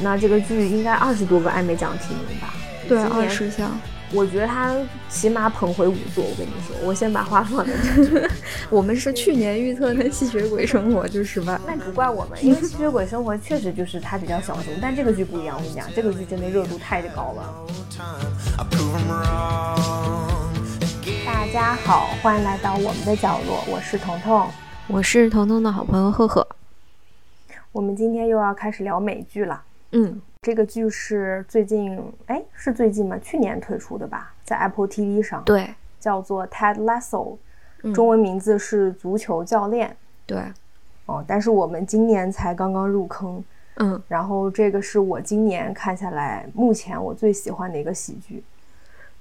那这个剧应该二十多个艾美奖提名吧？对，二十项。我觉得他起码捧回五座。我跟你说，我先把话放在这。我们是去年预测的《吸血鬼生活》就失败，那不怪我们，因为《吸血鬼生活》确实就是它比较小众，但这个剧不一样。我跟你讲，这个剧真的热度太高了。大家好，欢迎来到我们的角落，我是彤彤，我是彤彤的好朋友赫赫。我们今天又要开始聊美剧了。嗯。这个剧是最近，哎，是最近吗？去年推出的吧，在 Apple TV 上。对，叫做 Ted Lasso，中文名字是足球教练。对，哦，但是我们今年才刚刚入坑。嗯，然后这个是我今年看下来目前我最喜欢的一个喜剧。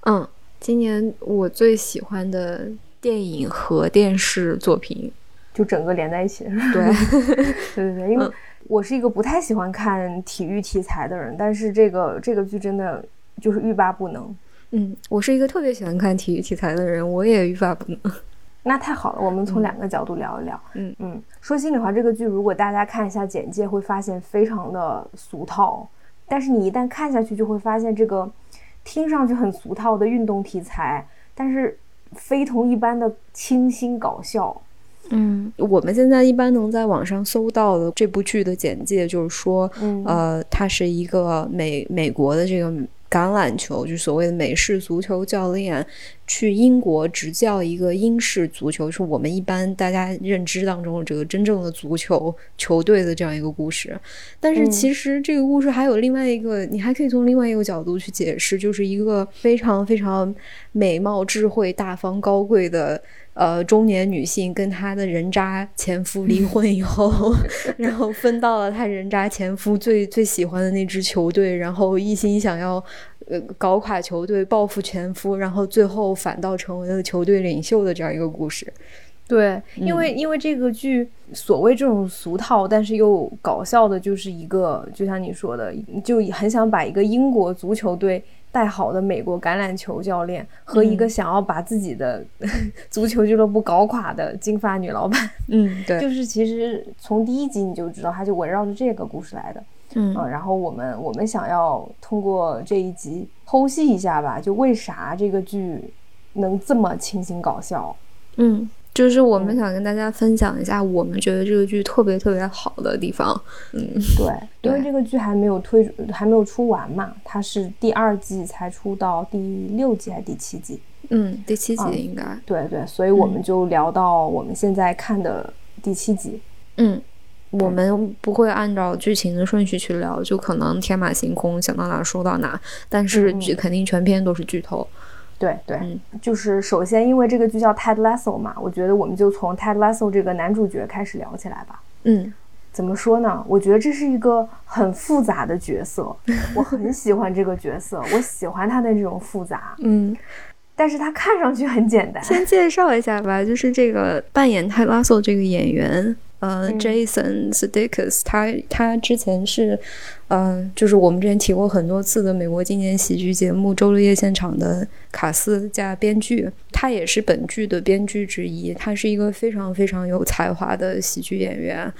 嗯，今年我最喜欢的电影和电视作品，就整个连在一起。对，对对对，因为。我是一个不太喜欢看体育题材的人，但是这个这个剧真的就是欲罢不能。嗯，我是一个特别喜欢看体育题材的人，我也欲罢不能。那太好了，我们从两个角度聊一聊。嗯嗯，说心里话，这个剧如果大家看一下简介，会发现非常的俗套。但是你一旦看下去，就会发现这个听上去很俗套的运动题材，但是非同一般的清新搞笑。嗯，我们现在一般能在网上搜到的这部剧的简介，就是说，呃，它是一个美美国的这个橄榄球，就所谓的美式足球教练，去英国执教一个英式足球，是我们一般大家认知当中这个真正的足球球队的这样一个故事。但是其实这个故事还有另外一个，你还可以从另外一个角度去解释，就是一个非常非常美貌、智慧、大方、高贵的。呃，中年女性跟她的人渣前夫离婚以后，然后分到了她人渣前夫最最喜欢的那支球队，然后一心想要呃搞垮球队，报复前夫，然后最后反倒成为了球队领袖的这样一个故事。对，因为因为这个剧所谓这种俗套但是又搞笑的，就是一个就像你说的，就很想把一个英国足球队。带好的美国橄榄球教练和一个想要把自己的 足球俱乐部搞垮的金发女老板，嗯，对，就是其实从第一集你就知道，他就围绕着这个故事来的，嗯，然后我们我们想要通过这一集剖析一下吧，就为啥这个剧能这么清新搞笑，嗯。就是我们想跟大家分享一下，我们觉得这个剧特别特别好的地方。嗯，对，因为这个剧还没有推，还没有出完嘛，它是第二季才出到第六季还是第七季？嗯，第七集应该。对对，所以我们就聊到我们现在看的第七集。嗯，我们不会按照剧情的顺序去聊，就可能天马行空，想到哪说到哪，但是剧肯定全篇都是剧透。对对，就是首先因为这个剧叫 Ted Lasso 嘛，我觉得我们就从 Ted Lasso 这个男主角开始聊起来吧。嗯，怎么说呢？我觉得这是一个很复杂的角色，我很喜欢这个角色，我喜欢他的这种复杂。嗯，但是他看上去很简单。先介绍一下吧，就是这个扮演 Ted Lasso 这个演员。呃，Jason Sudeikis，他他之前是，嗯，就是我们之前提过很多次的美国经典喜剧节目《周六夜现场》的卡斯加编剧，他也是本剧的编剧之一。他是一个非常非常有才华的喜剧演员。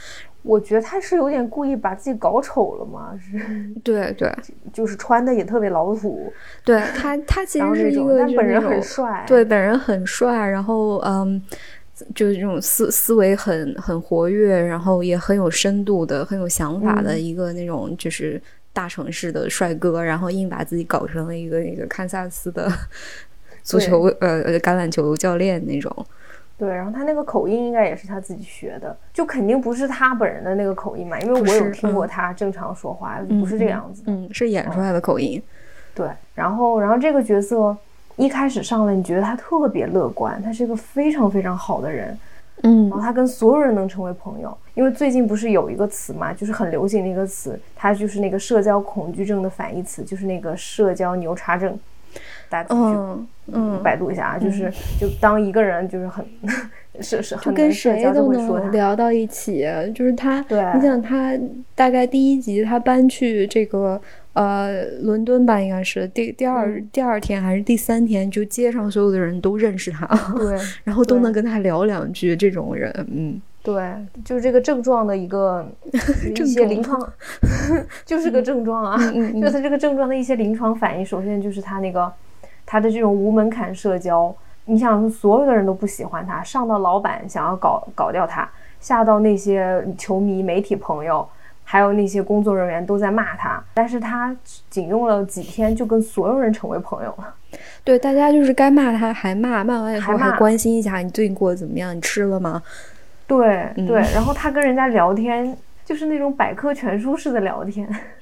我觉得他是有点故意把自己搞丑了嘛？是，对对，就是穿的也特别老土。对他，他 其实是一个，但本人很帅。对，本人很帅。然后，嗯。就是这种思思维很很活跃，然后也很有深度的、很有想法的一个那种，就是大城市的帅哥，然后硬把自己搞成了一个那个堪萨斯的 足球呃呃橄榄球教练那种。对，然后他那个口音应该也是他自己学的，就肯定不是他本人的那个口音嘛，因为我有听过他正常说话，不是这样子，嗯，是演出来的口音。对，然后然后这个角色。一开始上来，你觉得他特别乐观，他是一个非常非常好的人，嗯，然后他跟所有人能成为朋友。因为最近不是有一个词嘛，就是很流行的一个词，它就是那个社交恐惧症的反义词，就是那个社交牛叉症。大家去百度一下啊，就是就当一个人就是很 是是，就跟谁都能聊到一起，就是他，对，你想他大概第一集他搬去这个。呃，伦敦吧，应该是第第二第二天还是第三天，就街上所有的人都认识他，对，然后都能跟他聊两句。这种人，嗯，对，就是这个症状的一个 一些临床，就是个症状啊。就他这个症状的一些临床反应，首先就是他那个他的这种无门槛社交，你想所有的人都不喜欢他，上到老板想要搞搞掉他，下到那些球迷、媒体朋友。还有那些工作人员都在骂他，但是他仅用了几天就跟所有人成为朋友了。对，大家就是该骂他还骂，骂完以后还关心一下你最近过得怎么样，你吃了吗？对对，然后他跟人家聊天就是那种百科全书式的聊天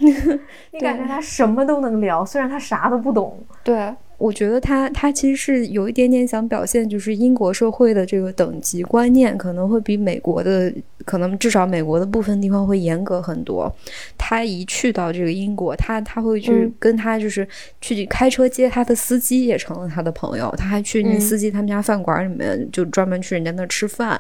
你感觉他什么都能聊，虽然他啥都不懂。对。我觉得他他其实是有一点点想表现，就是英国社会的这个等级观念可能会比美国的，可能至少美国的部分地方会严格很多。他一去到这个英国，他他会去跟他就是去开车接他的司机也成了他的朋友，他还去那司机他们家饭馆里面就专门去人家那吃饭，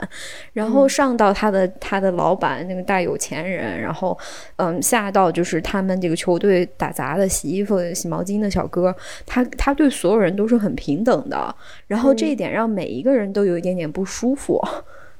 然后上到他的他的老板那个大有钱人，然后嗯下到就是他们这个球队打杂的洗衣服洗毛巾的小哥，他他对。对所有人都是很平等的，然后这一点让每一个人都有一点点不舒服。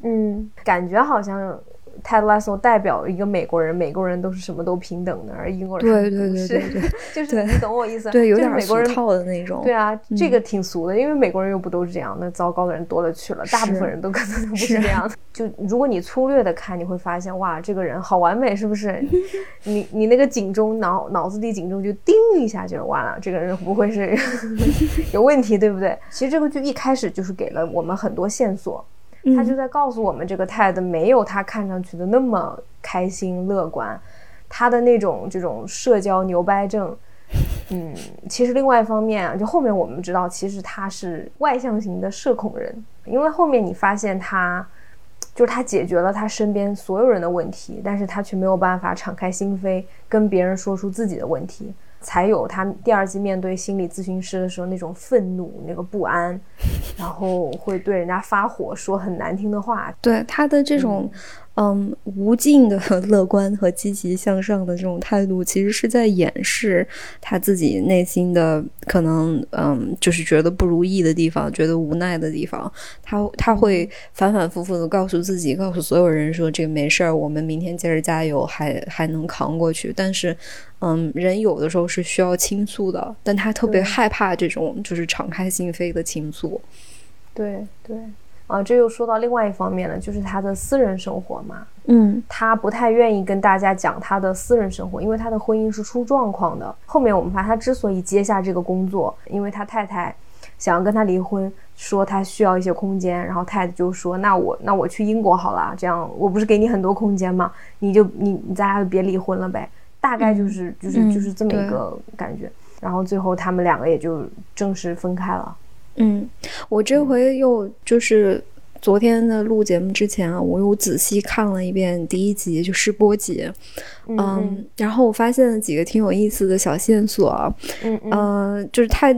嗯，感觉好像。泰德拉索代表一个美国人，美国人都是什么都平等的，而英国人对对对对对，就是你懂我意思？对，有点美国人套的那种。对啊，这个挺俗的，因为美国人又不都是这样，那糟糕的人多了去了，大部分人都可能不是这样。就如果你粗略的看，你会发现，哇，这个人好完美，是不是？你你那个警钟脑脑子里警钟就叮一下就完了，这个人不会是有问题，对不对？其实这个剧一开始就是给了我们很多线索。他就在告诉我们，这个 Ted 没有他看上去的那么开心乐观，他的那种这种社交牛掰症，嗯，其实另外一方面啊，就后面我们知道，其实他是外向型的社恐人，因为后面你发现他，就是他解决了他身边所有人的问题，但是他却没有办法敞开心扉跟别人说出自己的问题。才有他第二季面对心理咨询师的时候那种愤怒、那个不安，然后会对人家发火，说很难听的话。对他的这种。嗯，无尽的 乐观和积极向上的这种态度，其实是在掩饰他自己内心的可能，嗯，就是觉得不如意的地方，觉得无奈的地方。他他会反反复复的告诉自己，告诉所有人说：“这个没事儿，我们明天接着加油，还还能扛过去。”但是，嗯，人有的时候是需要倾诉的，但他特别害怕这种就是敞开心扉的倾诉。对对。啊，这又说到另外一方面了，就是他的私人生活嘛。嗯，他不太愿意跟大家讲他的私人生活，因为他的婚姻是出状况的。后面我们发现，他之所以接下这个工作，因为他太太想要跟他离婚，说他需要一些空间，然后太太就说：“那我那我去英国好了，这样我不是给你很多空间吗？你就你你咱俩就别离婚了呗。”大概就是就是就是这么一个感觉。然后最后他们两个也就正式分开了。嗯，我这回又就是昨天的录节目之前啊，我又仔细看了一遍第一集，就试播集，嗯，然后我发现了几个挺有意思的小线索，嗯嗯，就是他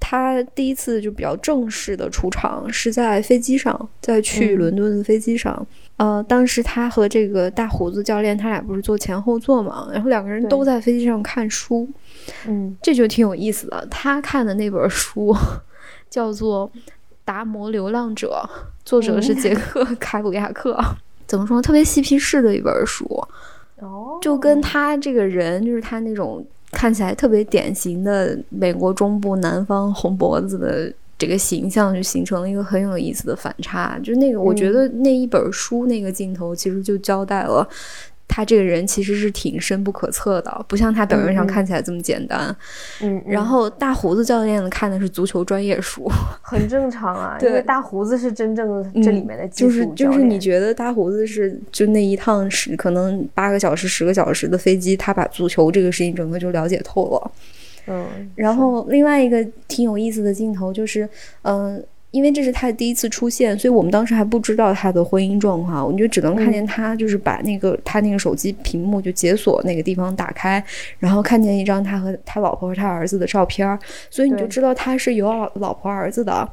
他第一次就比较正式的出场是在飞机上，在去伦敦的飞机上，呃，当时他和这个大胡子教练他俩不是坐前后座嘛，然后两个人都在飞机上看书，嗯，这就挺有意思的，他看的那本书。叫做《达摩流浪者》，作者是杰克·凯鲁亚克。怎么说？特别嬉皮士的一本书。哦，就跟他这个人，就是他那种看起来特别典型的美国中部南方红脖子的这个形象，就形成了一个很有意思的反差。就那个，我觉得那一本书那个镜头，其实就交代了。他这个人其实是挺深不可测的，不像他表面上看起来这么简单。嗯，然后大胡子教练看的是足球专业书，很正常啊，因为大胡子是真正这里面的就是就是你觉得大胡子是就那一趟是可能八个小时十个小时的飞机，他把足球这个事情整个就了解透了。嗯，然后另外一个挺有意思的镜头就是，嗯。因为这是他的第一次出现，所以我们当时还不知道他的婚姻状况，我们就只能看见他就是把那个他那个手机屏幕就解锁那个地方打开，然后看见一张他和他老婆和他儿子的照片，所以你就知道他是有老婆儿子的，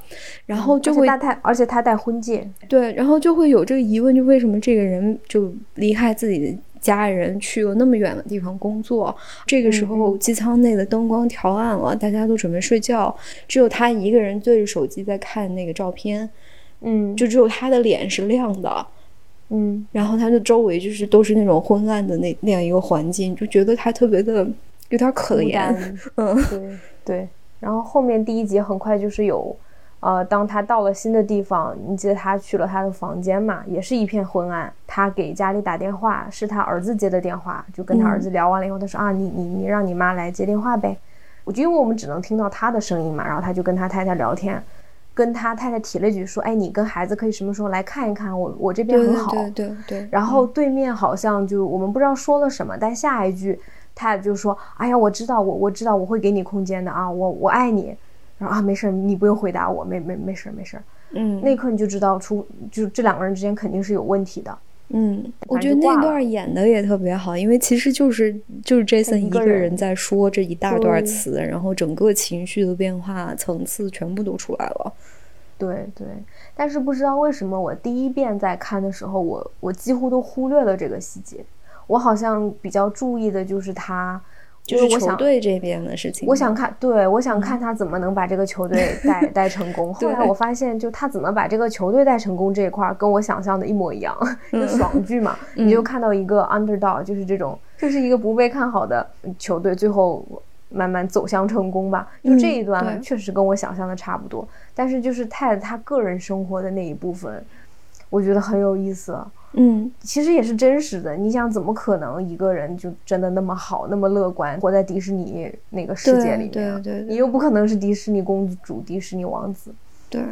然后就会他而且他戴婚戒，对，然后就会有这个疑问，就为什么这个人就离开自己的。家人去了那么远的地方工作，这个时候机舱内的灯光调暗了，大家都准备睡觉，只有他一个人对着手机在看那个照片，嗯，就只有他的脸是亮的，嗯，然后他的周围就是都是那种昏暗的那那样一个环境，就觉得他特别的有点可怜。嗯，对对。然后后面第一集很快就是有，呃，当他到了新的地方，你记得他去了他的房间嘛，也是一片昏暗。他给家里打电话，是他儿子接的电话，就跟他儿子聊完了以后，他说啊，你你你让你妈来接电话呗。我就因为我们只能听到他的声音嘛，然后他就跟他太太聊天。跟他太太提了一句说：“哎，你跟孩子可以什么时候来看一看我？我这边很好。”对对对。然后对面好像就我们不知道说了什么，但下一句太太就说：“哎呀，我知道，我我知道，我会给你空间的啊，我我爱你。”然后啊，没事，你不用回答我，没没没事没事。嗯。那一刻你就知道出就这两个人之间肯定是有问题的。嗯，我觉得那段演的也特别好，因为其实就是就是 Jason 一个人在说这一大段词，然后整个情绪的变化层次全部都出来了。对对，但是不知道为什么我第一遍在看的时候，我我几乎都忽略了这个细节。我好像比较注意的就是他，就是球队这边的事情。我想看，对我想看他怎么能把这个球队带 带成功。后来我发现，就他怎么把这个球队带成功这一块，跟我想象的一模一样，就爽剧嘛。你就看到一个 underdog，就是这种，就是一个不被看好的球队，最后。慢慢走向成功吧，就这一段确实跟我想象的差不多。但是就是泰他个人生活的那一部分，我觉得很有意思。嗯，其实也是真实的。你想，怎么可能一个人就真的那么好、那么乐观，活在迪士尼那个世界里面？对对，你又不可能是迪士尼公主、迪士尼王子。对，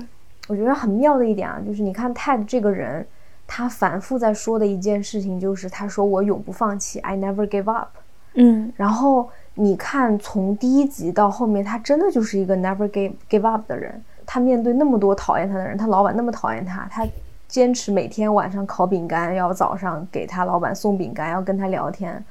我觉得很妙的一点啊，就是你看泰的这个人，他反复在说的一件事情就是，他说我永不放弃，I never give up。嗯，然后。你看，从第一集到后面，他真的就是一个 never give give up 的人。他面对那么多讨厌他的人，他老板那么讨厌他，他坚持每天晚上烤饼干，要早上给他老板送饼干，要跟他聊天。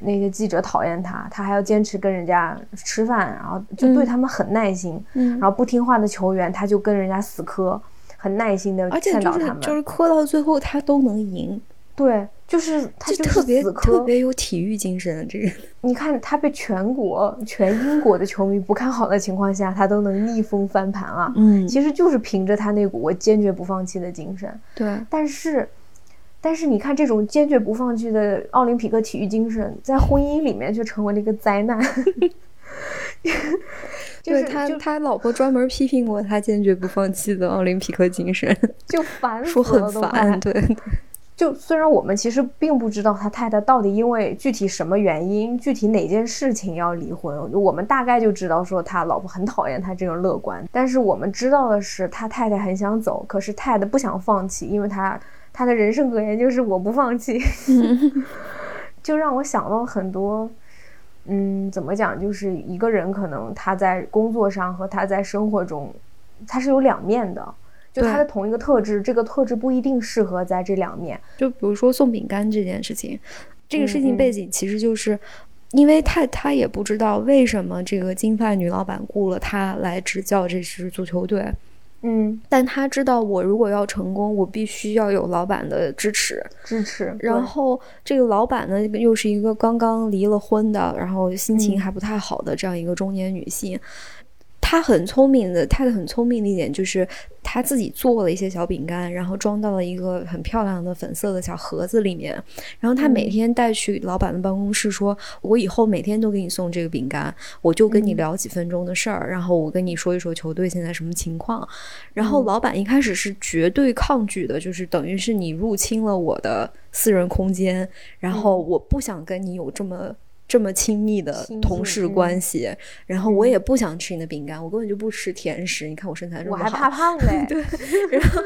那些记者讨厌他，他还要坚持跟人家吃饭，然后就对他们很耐心。嗯，然后不听话的球员，他就跟人家死磕，很耐心的劝导他们。就是磕到最后，他都能赢。对，就是他就特别特别有体育精神。这个，你看他被全国全英国的球迷不看好的情况下，他都能逆风翻盘啊！嗯，其实就是凭着他那股我坚决不放弃的精神。对，但是，但是你看这种坚决不放弃的奥林匹克体育精神，在婚姻里面却成为了一个灾难。就是他他老婆专门批评过他坚决不放弃的奥林匹克精神，就烦说很烦，对。就虽然我们其实并不知道他太太到底因为具体什么原因、具体哪件事情要离婚，我们大概就知道说他老婆很讨厌他这种乐观。但是我们知道的是，他太太很想走，可是太太不想放弃，因为他他的人生格言就是我不放弃，就让我想到很多。嗯，怎么讲？就是一个人可能他在工作上和他在生活中，他是有两面的。就他的同一个特质，这个特质不一定适合在这两面。就比如说送饼干这件事情，这个事情背景其实就是，因为他他也不知道为什么这个金发女老板雇了他来执教这支足球队，嗯，但他知道我如果要成功，我必须要有老板的支持，支持。然后这个老板呢，又是一个刚刚离了婚的，然后心情还不太好的这样一个中年女性。他很聪明的，他的很聪明的一点就是他自己做了一些小饼干，然后装到了一个很漂亮的粉色的小盒子里面，然后他每天带去老板的办公室，说我以后每天都给你送这个饼干，我就跟你聊几分钟的事儿，然后我跟你说一说球队现在什么情况。然后老板一开始是绝对抗拒的，就是等于是你入侵了我的私人空间，然后我不想跟你有这么。这么亲密的同事关系，然后我也不想吃你的饼干，我根本就不吃甜食。你看我身材这么好，我还怕胖 嘞。对，然后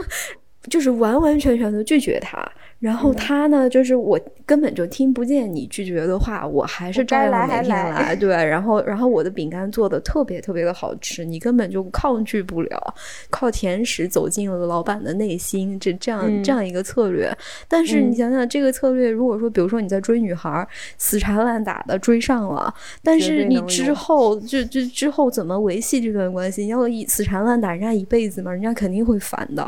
就是完完全全的拒绝他。然后他呢，就是我根本就听不见你拒绝的话，我还是照样每天来。对，然后然后我的饼干做的特别特别的好吃，你根本就抗拒不了，靠甜食走进了老板的内心，这这样这样一个策略。但是你想想，这个策略，如果说比如说你在追女孩，死缠烂打的追上了，但是你之后就就之后怎么维系这段关系？你要一死缠烂打人家一辈子吗？人家肯定会烦的。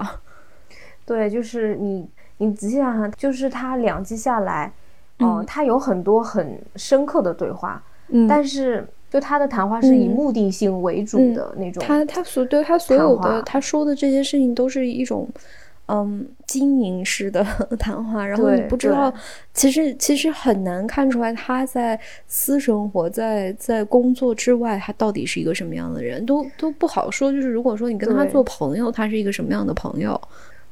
对，就是你。你仔细想想，就是他两季下来，嗯，他有很多很深刻的对话，嗯，但是就他的谈话是以目的性为主的那种。他他所对他所有的他说的这些事情都是一种，嗯经营式的 谈话，然后你不知道，其实其实很难看出来他在私生活在在工作之外，他到底是一个什么样的人，都都不好说。就是如果说你跟他做朋友，他是一个什么样的朋友？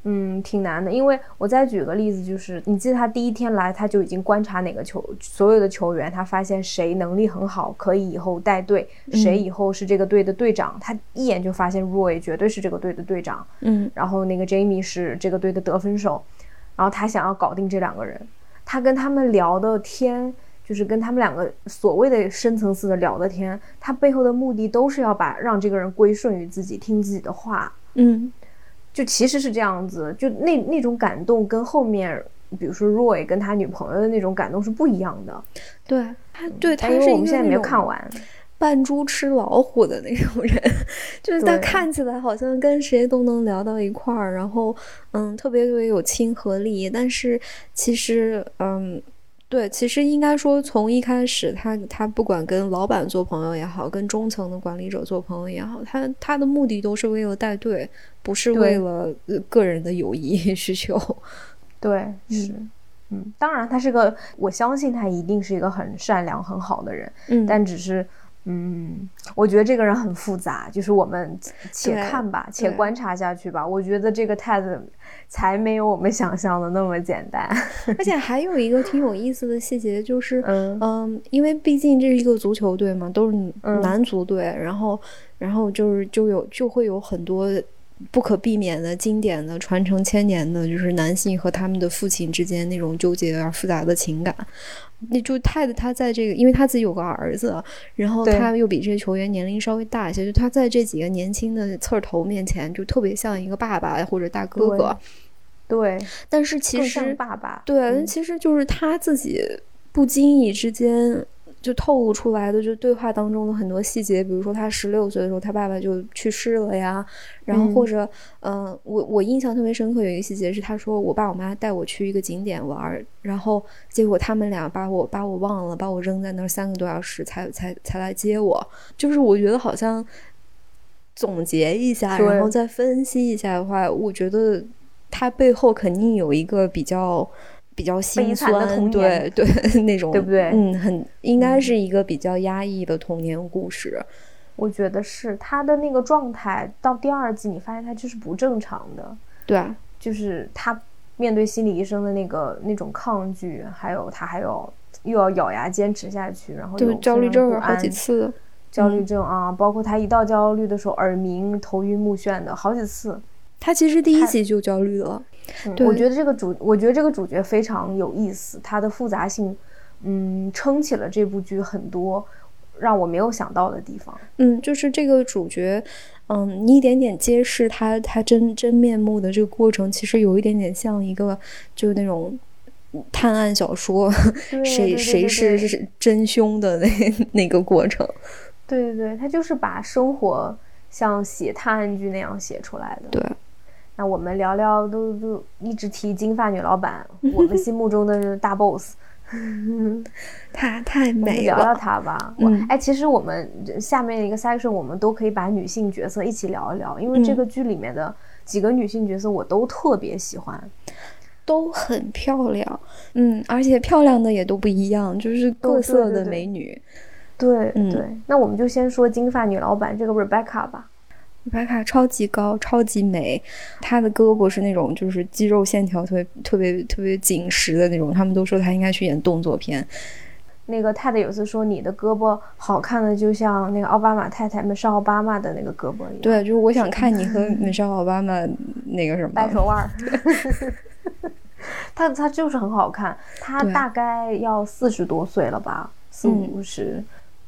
嗯，挺难的，因为我再举个例子，就是你记得他第一天来，他就已经观察哪个球所有的球员，他发现谁能力很好，可以以后带队，谁以后是这个队的队长，他一眼就发现 Roy 绝对是这个队的队长，嗯，然后那个 Jamie 是这个队的得分手，然后他想要搞定这两个人，他跟他们聊的天，就是跟他们两个所谓的深层次的聊的天，他背后的目的都是要把让这个人归顺于自己，听自己的话，嗯。就其实是这样子，就那那种感动跟后面，比如说 Roy 跟他女朋友的那种感动是不一样的。对他，对他是我们现在没有看完，扮猪吃老虎的那种人，就是他看起来好像跟谁都能聊到一块儿，然后嗯，特别特别有亲和力，但是其实嗯。对，其实应该说，从一开始，他他不管跟老板做朋友也好，跟中层的管理者做朋友也好，他他的目的都是为了带队，不是为了个人的友谊 需求。对，是，嗯，当然，他是个，我相信他一定是一个很善良、很好的人。嗯，但只是。嗯，我觉得这个人很复杂，就是我们且看吧，且观察下去吧。我觉得这个 Ted 才没有我们想象的那么简单。而且还有一个挺有意思的细节，就是嗯，因为毕竟这是一个足球队嘛，都是男足队，然后然后就是就有就会有很多不可避免的经典的传承千年的，就是男性和他们的父亲之间那种纠结而复杂的情感。那就泰的他在这个，因为他自己有个儿子，然后他又比这些球员年龄稍微大一些，就他在这几个年轻的刺儿头面前，就特别像一个爸爸或者大哥哥。对，但是其实爸爸对，其实就是他自己不经意之间。就透露出来的，就对话当中的很多细节，比如说他十六岁的时候，他爸爸就去世了呀。然后或者，嗯，我我印象特别深刻，有一个细节是，他说我爸我妈带我去一个景点玩，然后结果他们俩把我把我忘了，把我扔在那儿三个多小时才才才来接我。就是我觉得好像总结一下，然后再分析一下的话，我觉得他背后肯定有一个比较。比较心酸，对对，那种对不对？嗯，很应该是一个比较压抑的童年故事。我觉得是他的那个状态，到第二季你发现他就是不正常的。对，就是他面对心理医生的那个那种抗拒，还有他还有又要咬牙坚持下去，然后就焦虑症好几次，焦虑症啊，包括他一到焦虑的时候耳鸣、头晕目眩的好几次。他其实第一集就焦虑了。我觉得这个主，我觉得这个主角非常有意思，他的复杂性，嗯，撑起了这部剧很多让我没有想到的地方。嗯，就是这个主角，嗯，你一点点揭示他他真真面目的这个过程，其实有一点点像一个就是那种探案小说，谁谁是真凶的那那个过程。对对对，他就是把生活像写探案剧那样写出来的。对。那我们聊聊，都都一直提金发女老板，我们心目中的大 boss，她太美了。聊聊她吧。嗯，哎，其实我们下面一个 section，我们都可以把女性角色一起聊一聊，因为这个剧里面的几个女性角色我都特别喜欢，都很漂亮。嗯，而且漂亮的也都不一样，就是各色的美女。对对，那我们就先说金发女老板这个 Rebecca 吧。白卡超级高，超级美，他的胳膊是那种就是肌肉线条特别特别特别紧实的那种。他们都说他应该去演动作片。那个泰德有次说你的胳膊好看的就像那个奥巴马太太美少奥巴马的那个胳膊一样。对，就是我想看你和美少奥巴马那个什么。掰手腕。他他就是很好看，他大概要四十多岁了吧，四五十，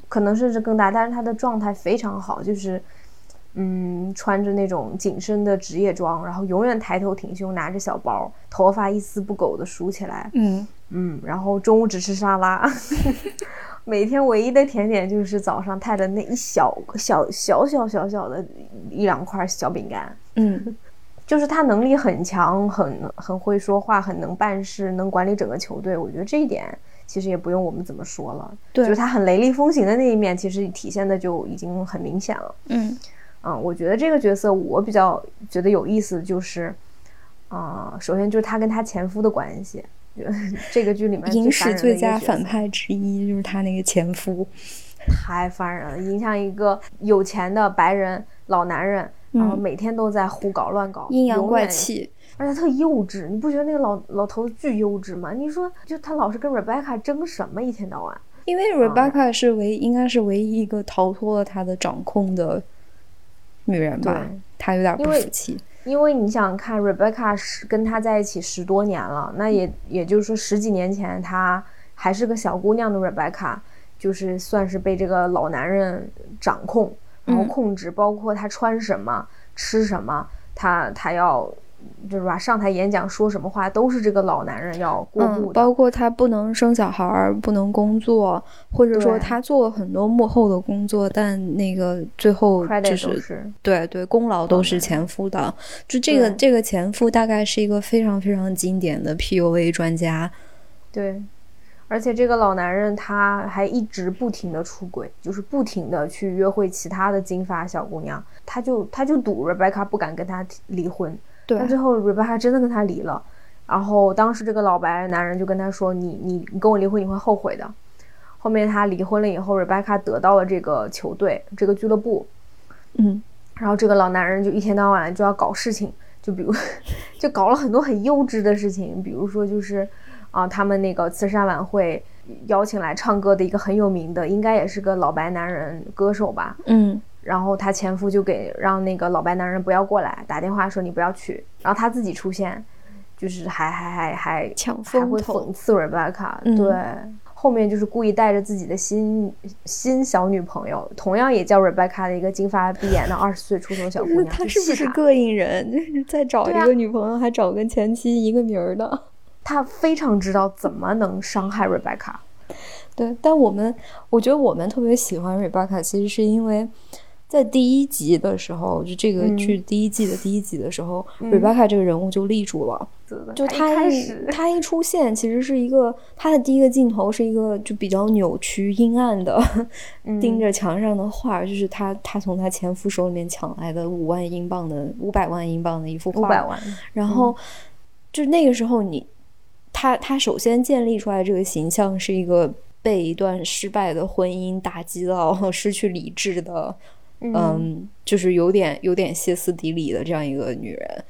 可能甚至更大，但是他的状态非常好，就是。嗯，穿着那种紧身的职业装，然后永远抬头挺胸，拿着小包，头发一丝不苟的梳起来。嗯嗯，然后中午只吃沙拉，每天唯一的甜点就是早上带的那一小小小小小小的一两块小饼干。嗯，就是他能力很强，很很会说话，很能办事，能管理整个球队。我觉得这一点其实也不用我们怎么说了。就是他很雷厉风行的那一面，其实体现的就已经很明显了。嗯。嗯，我觉得这个角色我比较觉得有意思，就是，啊，首先就是她跟她前夫的关系，这个剧里面影史最佳反派之一就是她那个前夫，太烦人了，影响一个有钱的白人老男人，然后每天都在胡搞乱搞，阴阳怪气，而且特幼稚，你不觉得那个老老头子巨幼稚吗？你说就他老是跟 Rebecca 争什么，一天到晚。因为 Rebecca 是唯应该是唯一一个逃脱了他的掌控的女人吧，她有点不服气。因为你想看 Rebecca 是跟他在一起十多年了，那也也就是说十几年前她还是个小姑娘的 Rebecca，就是算是被这个老男人掌控，然后控制，包括她穿什么、吃什么，她她要。就是吧，上台演讲说什么话都是这个老男人要过目的，包括他不能生小孩，不能工作，或者说他做了很多幕后的工作，但那个最后就是对对功劳都是前夫的。就这个这个前夫大概是一个非常非常经典的 PUA 专家。对，而且这个老男人他还一直不停的出轨，就是不停的去约会其他的金发小姑娘，他就他就赌 Rebecca 不敢跟他离婚。但最后，Rebecca 真的跟他离了。然后当时这个老白男人就跟他说：“你你你跟我离婚，你会后悔的。”后面他离婚了以后，Rebecca 得到了这个球队，这个俱乐部。嗯。然后这个老男人就一天到晚就要搞事情，就比如 就搞了很多很幼稚的事情，比如说就是啊，他们那个慈善晚会邀请来唱歌的一个很有名的，应该也是个老白男人歌手吧。嗯。然后她前夫就给让那个老白男人不要过来，打电话说你不要去，然后他自己出现，就是还还还还抢还会讽刺 Rebecca，对，后面就是故意带着自己的新新小女朋友，同样也叫 Rebecca 的一个金发碧眼的二十岁出头小姑娘，她是不是膈应人？就是再找一个女朋友，还找跟前妻一个名儿的，她非常知道怎么能伤害 Rebecca。对，但我们我觉得我们特别喜欢 Rebecca，其实是因为。在第一集的时候，就这个剧第一季的第一集的时候，Rebecca 这个人物就立住了。就他一他一出现，其实是一个他的第一个镜头是一个就比较扭曲阴暗的，盯着墙上的画，就是他他从他前夫手里面抢来的五万英镑的五百万英镑的一幅画。五百万。然后就那个时候，你他他首先建立出来这个形象是一个被一段失败的婚姻打击到失去理智的。嗯，就是有点有点歇斯底里的这样一个女人，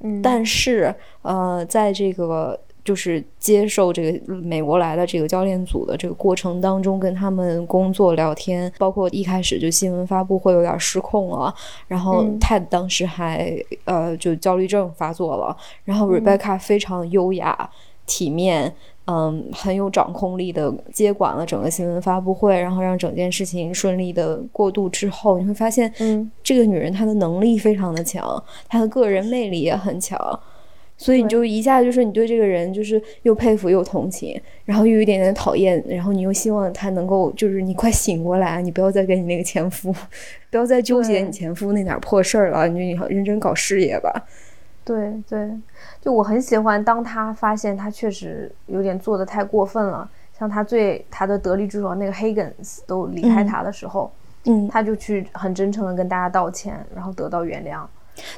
嗯，但是呃，在这个就是接受这个美国来的这个教练组的这个过程当中，跟他们工作聊天，包括一开始就新闻发布会有点失控了，然后 Ted 当时还呃就焦虑症发作了，然后 Rebecca 非常优雅体面。嗯，很有掌控力的接管了整个新闻发布会，然后让整件事情顺利的过渡之后，你会发现，嗯，这个女人她的能力非常的强，她的个人魅力也很强，所以你就一下就是你对这个人就是又佩服又同情，然后又有一点点讨厌，然后你又希望她能够就是你快醒过来，你不要再跟你那个前夫，不要再纠结你前夫那点破事儿了，你就认真搞事业吧。对对。就我很喜欢，当他发现他确实有点做的太过分了，像他最他的得力助手那个 Higgins 都离开他的时候，嗯，他就去很真诚的跟大家道歉，然后得到原谅。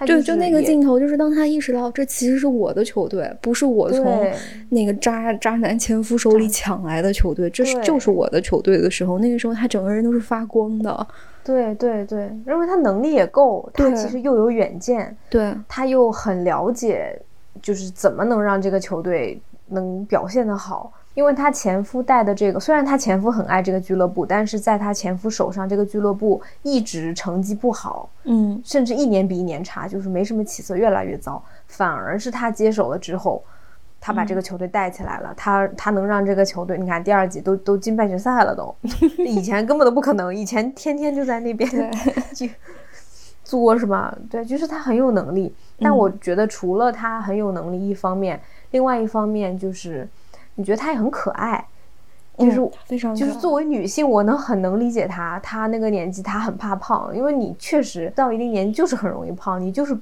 对，就那个镜头，就是当他意识到这其实是我的球队，不是我从那个渣渣男前夫手里抢来的球队，这是就是我的球队的时候，那个时候他整个人都是发光的。对对对，因为他能力也够，他其实又有远见，对，他又很了解。就是怎么能让这个球队能表现的好？因为她前夫带的这个，虽然她前夫很爱这个俱乐部，但是在他前夫手上，这个俱乐部一直成绩不好，嗯，甚至一年比一年差，就是没什么起色，越来越糟。反而是他接手了之后，他把这个球队带起来了，他他能让这个球队，你看第二季都都进半决赛了，都以前根本都不可能，以前天天就在那边就 作是吧？对，就是他很有能力。但我觉得，除了他很有能力一方面，另外一方面就是，你觉得她也很可爱，就是非常就是作为女性，我能很能理解她。她那个年纪，她很怕胖，因为你确实到一定年纪就是很容易胖。你就是，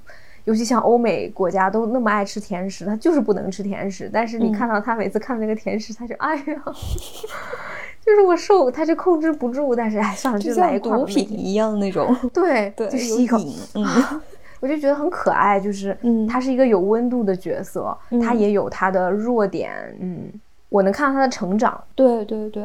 尤其像欧美国家都那么爱吃甜食，他就是不能吃甜食。但是你看到他每次看那个甜食，他就哎呀，就是我瘦，他就控制不住。但是哎，算了，就来一块毒品一样那种。对对，就吸一口，嗯。我就觉得很可爱，就是嗯他是一个有温度的角色，他也有他的弱点，嗯，我能看到他的成长。对对对，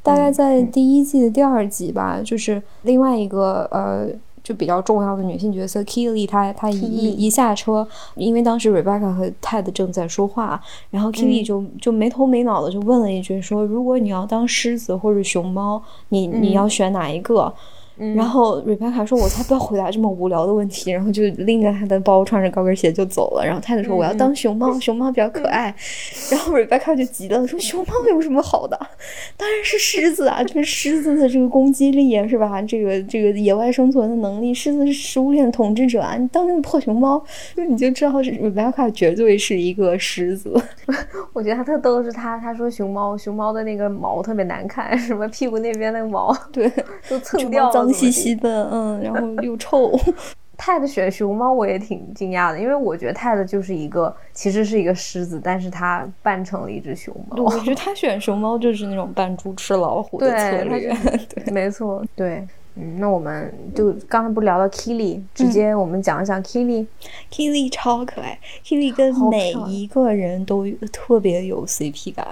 大概在第一季的第二集吧，就是另外一个呃。就比较重要的女性角色 Kelly，她她一一下车，因为当时 Rebecca 和 Ted 正在说话，然后 Kelly 就就没头没脑的就问了一句说：“如果你要当狮子或者熊猫，你你要选哪一个？”然后 Rebecca 说：“我才不要回答这么无聊的问题。”然后就拎着他的包，穿着高跟鞋就走了。然后 Ted 说：“我要当熊猫，熊猫比较可爱。”然后 Rebecca 就急了，说：“熊猫有什么好的？当然是狮子啊！这个狮子的这个攻击力啊是吧？这个这个野外生存的能力，狮子是食物链统治者啊！你当那个破熊猫，就你就知道 Rebecca 绝对是一个狮子。我觉得他特逗的是他他说熊猫熊猫的那个毛特别难看，什么屁股那边那个毛对都蹭掉了。”脏兮兮的，嗯，然后又臭。泰的选熊猫我也挺惊讶的，因为我觉得泰的就是一个其实是一个狮子，但是它扮成了一只熊猫。我觉得他选熊猫就是那种扮猪吃老虎的策略。对，没错，对，嗯，那我们就刚才不聊到 Killy，直接我们讲一讲 Killy。Killy 超可爱，Killy 跟每一个人都特别有 CP 感。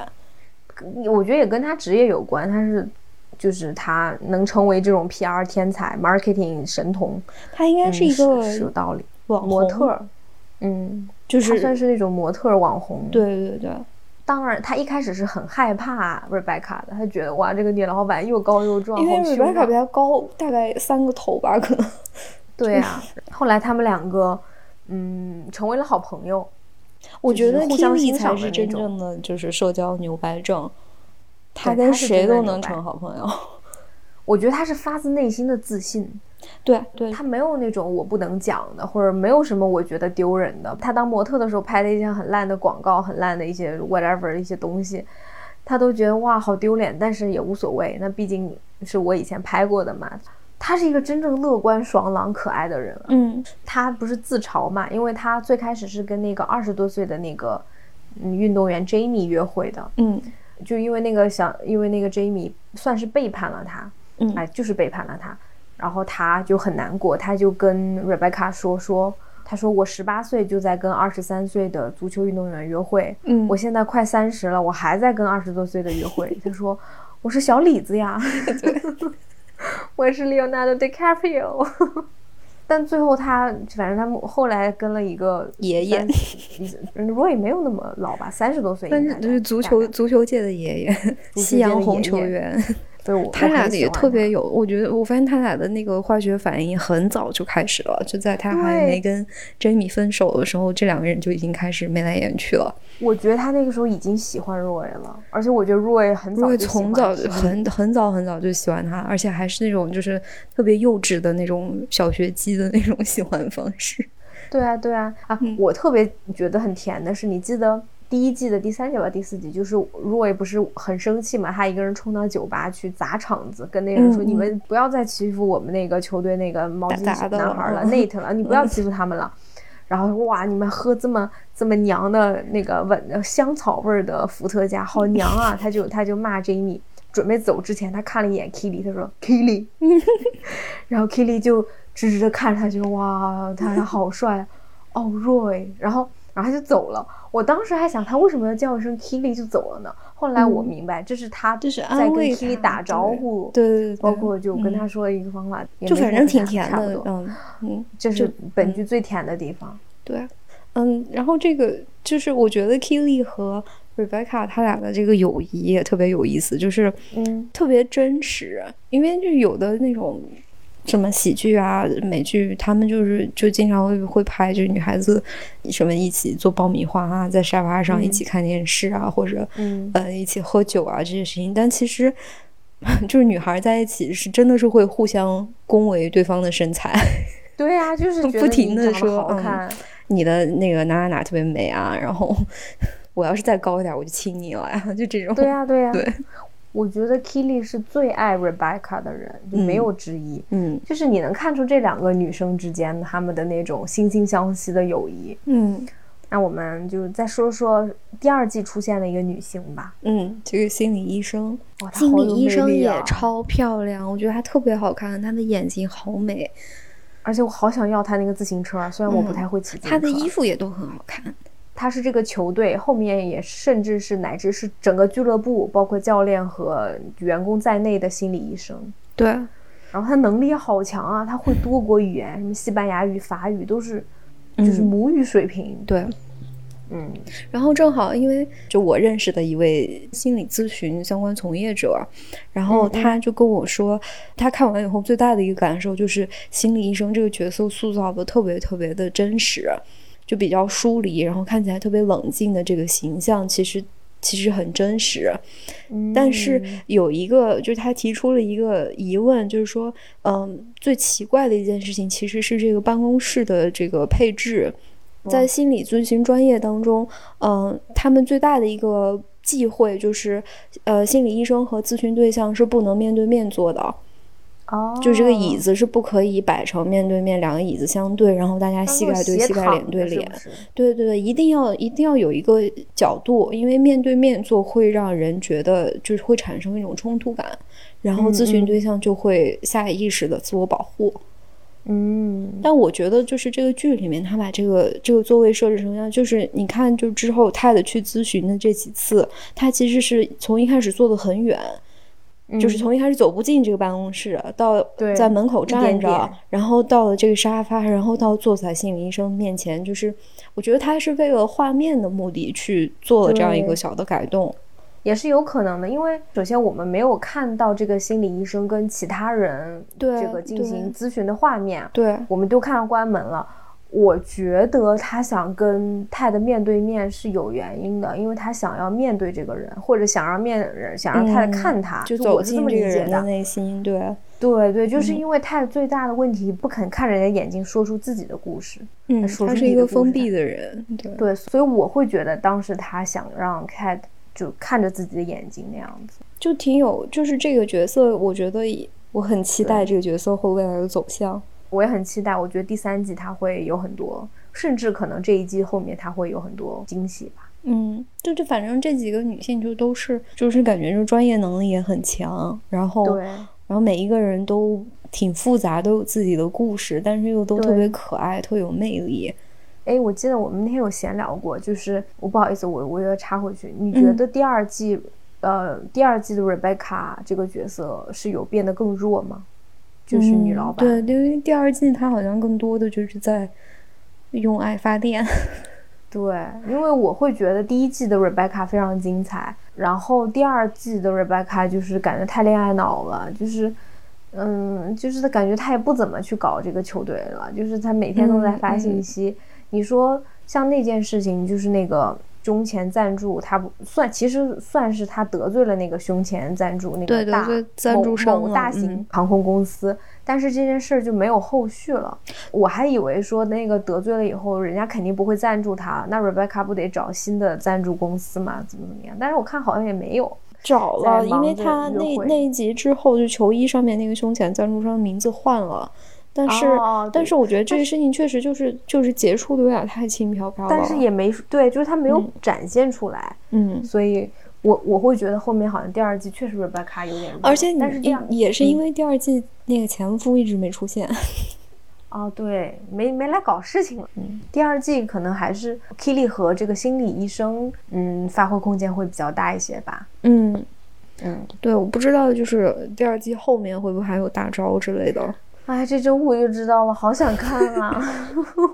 我觉得也跟他职业有关，他是。就是他能成为这种 PR 天才、marketing 神童，他应该是一个有道理模特，嗯，就是他算是那种模特网红。对对对，当然他一开始是很害怕 Rebecca 的，他觉得哇，这个女老板又高又壮，因为 Rebecca 比他高大概三个头吧，可能。对啊，后来他们两个嗯成为了好朋友。我觉得 Kelly 才是真正的就是社交牛掰症。他跟谁都能成好朋友，我觉得他是发自内心的自信。对对，他没有那种我不能讲的，或者没有什么我觉得丢人的。他当模特的时候拍的一些很烂的广告，很烂的一些 whatever 一些东西，他都觉得哇好丢脸，但是也无所谓。那毕竟是我以前拍过的嘛。他是一个真正乐观、爽朗、可爱的人。嗯，他不是自嘲嘛？因为他最开始是跟那个二十多岁的那个嗯运动员 Jamie 约会的。嗯。就因为那个想，因为那个 Jamie 算是背叛了他，嗯，哎，就是背叛了他，然后他就很难过，他就跟 Rebecca 说说，他说我十八岁就在跟二十三岁的足球运动员约会，嗯，我现在快三十了，我还在跟二十多岁的约会。他说我是小李子呀，我是 Leonardo DiCaprio。但最后他反正他们后来跟了一个爷爷。如果也没有那么老吧，三十多岁，但是就是足球足球界的爷爷，夕阳红球员。对，他俩也特别有，我觉得我发现他俩的那个化学反应很早就开始了，就在他还没跟 Jamie 分手的时候，这两个人就已经开始眉来眼去了。我觉得他那个时候已经喜欢 Roy 了，而且我觉得 Roy 很早从早很很早很早就喜欢他，而且还是那种就是特别幼稚的那种小学鸡的那种喜欢方式。对啊，对啊，啊，我特别觉得很甜的是，你记得。第一季的第三集吧，第四集就是 Roy 不是很生气嘛？他一个人冲到酒吧去砸场子，跟那个人说：“你们不要再欺负我们那个球队那个毛巾男孩了，Nate 了，你不要欺负他们了。”然后哇，你们喝这么这么娘的那个闻香草味的伏特加，好娘啊！他就他就骂 Jamie，准备走之前，他看了一眼 Killy，他说 Killy，。” 然后 Killy 就直直的看着他，就哇，他好帅哦，Roy。然后然后他就走了。我当时还想他为什么要叫一声 Killy 就走了呢？后来我明白，这是他这是在跟 Kelly 打招呼，对对对，包括就跟他说了一个方法，就反正挺甜的，嗯嗯，这是本剧最甜的地方。对，嗯，然后这个就是我觉得 Killy 和 Rebecca 他俩的这个友谊也特别有意思，就是嗯特别真实，因为就有的那种。什么喜剧啊、美剧，他们就是就经常会会拍，就是女孩子什么一起做爆米花啊，在沙发上一起看电视啊，或者呃一起喝酒啊这些事情。但其实 就是女孩在一起是真的是会互相恭维对方的身材。对啊，就是不停的说嗯，你的那个哪哪哪特别美啊，然后 我要是再高一点，我就亲你了呀，就这种。对呀，对呀，对。我觉得 Kelly 是最爱 Rebecca 的人，就没有之一。嗯，就是你能看出这两个女生之间她们的那种惺惺相惜的友谊。嗯，那我们就再说说第二季出现的一个女性吧。嗯，这个心理医生，心理医生也超漂亮，我觉得她特别好看，她的眼睛好美。而且我好想要她那个自行车，虽然我不太会骑自行车。他的衣服也都很好看。他是这个球队后面也甚至是乃至是整个俱乐部，包括教练和员工在内的心理医生。对，然后他能力好强啊，他会多国语言，什么西班牙语、法语都是，就是母语水平。对。嗯，然后正好，因为就我认识的一位心理咨询相关从业者，然后他就跟我说，他看完以后最大的一个感受就是，心理医生这个角色塑造的特别特别的真实，就比较疏离，然后看起来特别冷静的这个形象，其实其实很真实。但是有一个，就是他提出了一个疑问，就是说，嗯，最奇怪的一件事情其实是这个办公室的这个配置。在心理咨询专业当中，嗯，他们最大的一个忌讳就是，呃，心理医生和咨询对象是不能面对面坐的，哦，就这个椅子是不可以摆成面对面，两个椅子相对，然后大家膝盖对膝盖，脸对脸，对对对，一定要一定要有一个角度，因为面对面坐会让人觉得就是会产生一种冲突感，然后咨询对象就会下意识的自我保护。嗯，但我觉得就是这个剧里面，他把这个这个座位设置成这样，就是你看，就之后泰的去咨询的这几次，他其实是从一开始坐的很远，就是从一开始走不进这个办公室，到在门口站着，然后到了这个沙发，然后到坐在心理医生面前，就是我觉得他是为了画面的目的去做了这样一个小的改动。也是有可能的，因为首先我们没有看到这个心理医生跟其他人这个进行咨询的画面，对，我们都看到关门了。我觉得他想跟泰的面对面是有原因的，因为他想要面对这个人，或者想让面人想让泰看他，就走进这个人的内心。对，对对，就是因为泰最大的问题不肯看人家眼睛，说出自己的故事。嗯，他是一个封闭的人。对，所以我会觉得当时他想让泰。就看着自己的眼睛那样子，就挺有，就是这个角色，我觉得我很期待这个角色会未来的走向。我也很期待，我觉得第三季它会有很多，甚至可能这一季后面它会有很多惊喜吧。嗯，就就反正这几个女性就都是，就是感觉就专业能力也很强，然后对，然后每一个人都挺复杂，都有自己的故事，但是又都特别可爱，特有魅力。哎，我记得我们那天有闲聊过，就是我不好意思，我我要插回去。你觉得第二季，呃，第二季的 Rebecca 这个角色是有变得更弱吗？就是女老板。对，因为第二季她好像更多的就是在用爱发电。对，因为我会觉得第一季的 Rebecca 非常精彩，然后第二季的 Rebecca 就是感觉太恋爱脑了，就是，嗯，就是他感觉他也不怎么去搞这个球队了，就是他每天都在发信息。你说像那件事情，就是那个胸前赞助，他不算，其实算是他得罪了那个胸前赞助那个大某某大型航空公司，但是这件事儿就没有后续了。我还以为说那个得罪了以后，人家肯定不会赞助他，那 Rebecca 不得找新的赞助公司嘛？怎么怎么样？但是我看好像也没有找了，因为他那那一集之后，就球衣上面那个胸前赞助商名字换了。但是，但是我觉得这个事情确实就是就是结束的有点太轻飘飘了。但是也没对，就是他没有展现出来。嗯，所以我我会觉得后面好像第二季确实 Rebecca 有点。而且，但是这样也是因为第二季那个前夫一直没出现。哦，对，没没来搞事情了。嗯，第二季可能还是 Kelly 和这个心理医生，嗯，发挥空间会比较大一些吧。嗯嗯，对，我不知道就是第二季后面会不会还有大招之类的。哎，这周五就知道了，好想看啊！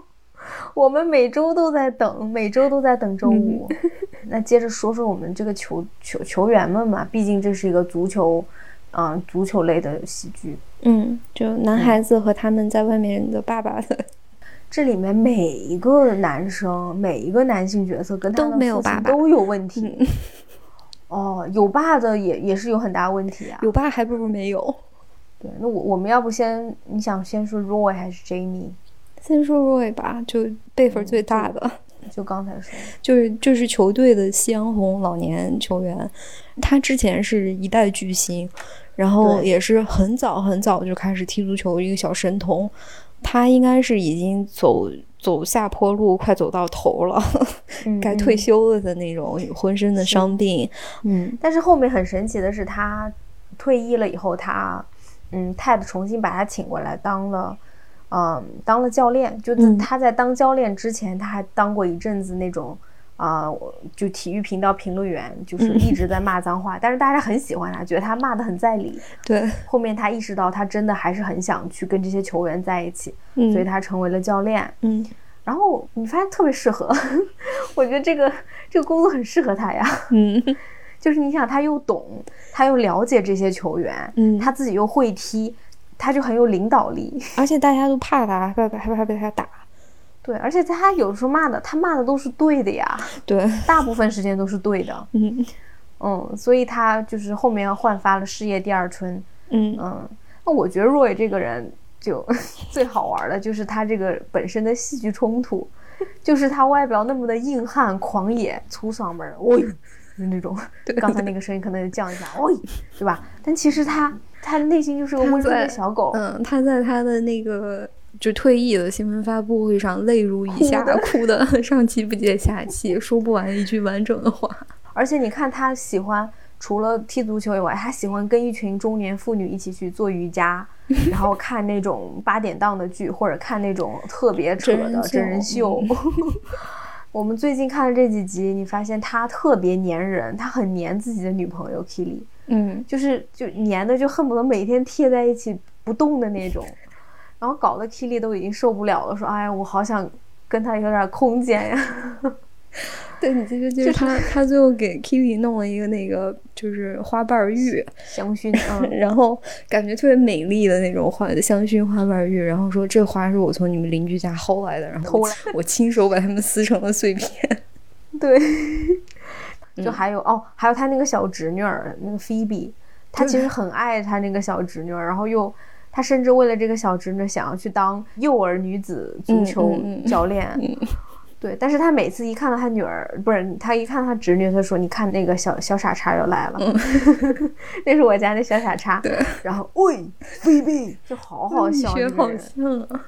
我们每周都在等，每周都在等周五。那接着说说我们这个球球球员们嘛，毕竟这是一个足球，嗯，足球类的喜剧。嗯，就男孩子和他们在外面的爸爸的。这里面每一个男生，每一个男性角色跟他都没有爸爸，都有问题。哦，有爸的也也是有很大问题啊。有爸还不如没有。对，那我我们要不先，你想先说 Roy 还是 Jamie？先说 Roy 吧，就辈分最大的。就刚才说，就是就是球队的夕阳红老年球员，他之前是一代巨星，然后也是很早很早就开始踢足球，一个小神童。他应该是已经走走下坡路，快走到头了，该退休了的那种，浑身的伤病。嗯，但是后面很神奇的是，他退役了以后，他。嗯，，Ted 重新把他请过来当了，嗯，当了教练。就他在当教练之前，他还当过一阵子那种啊，就体育频道评论员，就是一直在骂脏话。但是大家很喜欢他，觉得他骂的很在理。对。后面他意识到，他真的还是很想去跟这些球员在一起，所以他成为了教练。嗯。然后你发现特别适合，我觉得这个这个工作很适合他呀。嗯。就是你想，他又懂，他又了解这些球员，嗯，他自己又会踢，他就很有领导力，而且大家都怕他，害怕害怕被他打。对，而且他有时候骂的，他骂的都是对的呀。对，大部分时间都是对的。嗯嗯，所以他就是后面焕发了事业第二春。嗯嗯，那我觉得若伟这个人就 最好玩的就是他这个本身的戏剧冲突，就是他外表那么的硬汉、狂野、粗嗓门，喂。是那种，刚才那个声音可能降一下，哦，对吧？但其实他，他内心就是个温顺的小狗。嗯，他在他的那个就退役的新闻发布会上泪如雨下，哭的 上气不接下气，说不完一句完整的话。而且你看，他喜欢除了踢足球以外，他喜欢跟一群中年妇女一起去做瑜伽，然后看那种八点档的剧，或者看那种特别扯的真人秀。我们最近看的这几集，你发现他特别粘人，他很粘自己的女朋友 Kili，嗯，就是就粘的就恨不得每天贴在一起不动的那种，然后搞得 Kili 都已经受不了了，说：“哎呀，我好想跟他有点空间呀。” 对你这个就是他，他最后给 Kitty 弄了一个那个就是花瓣玉香薰，啊，然后感觉特别美丽的那种花香薰花瓣玉，然后说这花是我从你们邻居家薅来的，然后我亲手把它们撕成了碎片。对，就还有哦，还有他那个小侄女儿那个 Phoebe，他其实很爱他那个小侄女儿，然后又他甚至为了这个小侄女想要去当幼儿女子足球教练。对，但是他每次一看到他女儿，不是他一看到他侄女，他说：“你看那个小小傻叉又来了，那是我家那小傻叉。”对，然后喂，菲比就好好笑，学好像啊。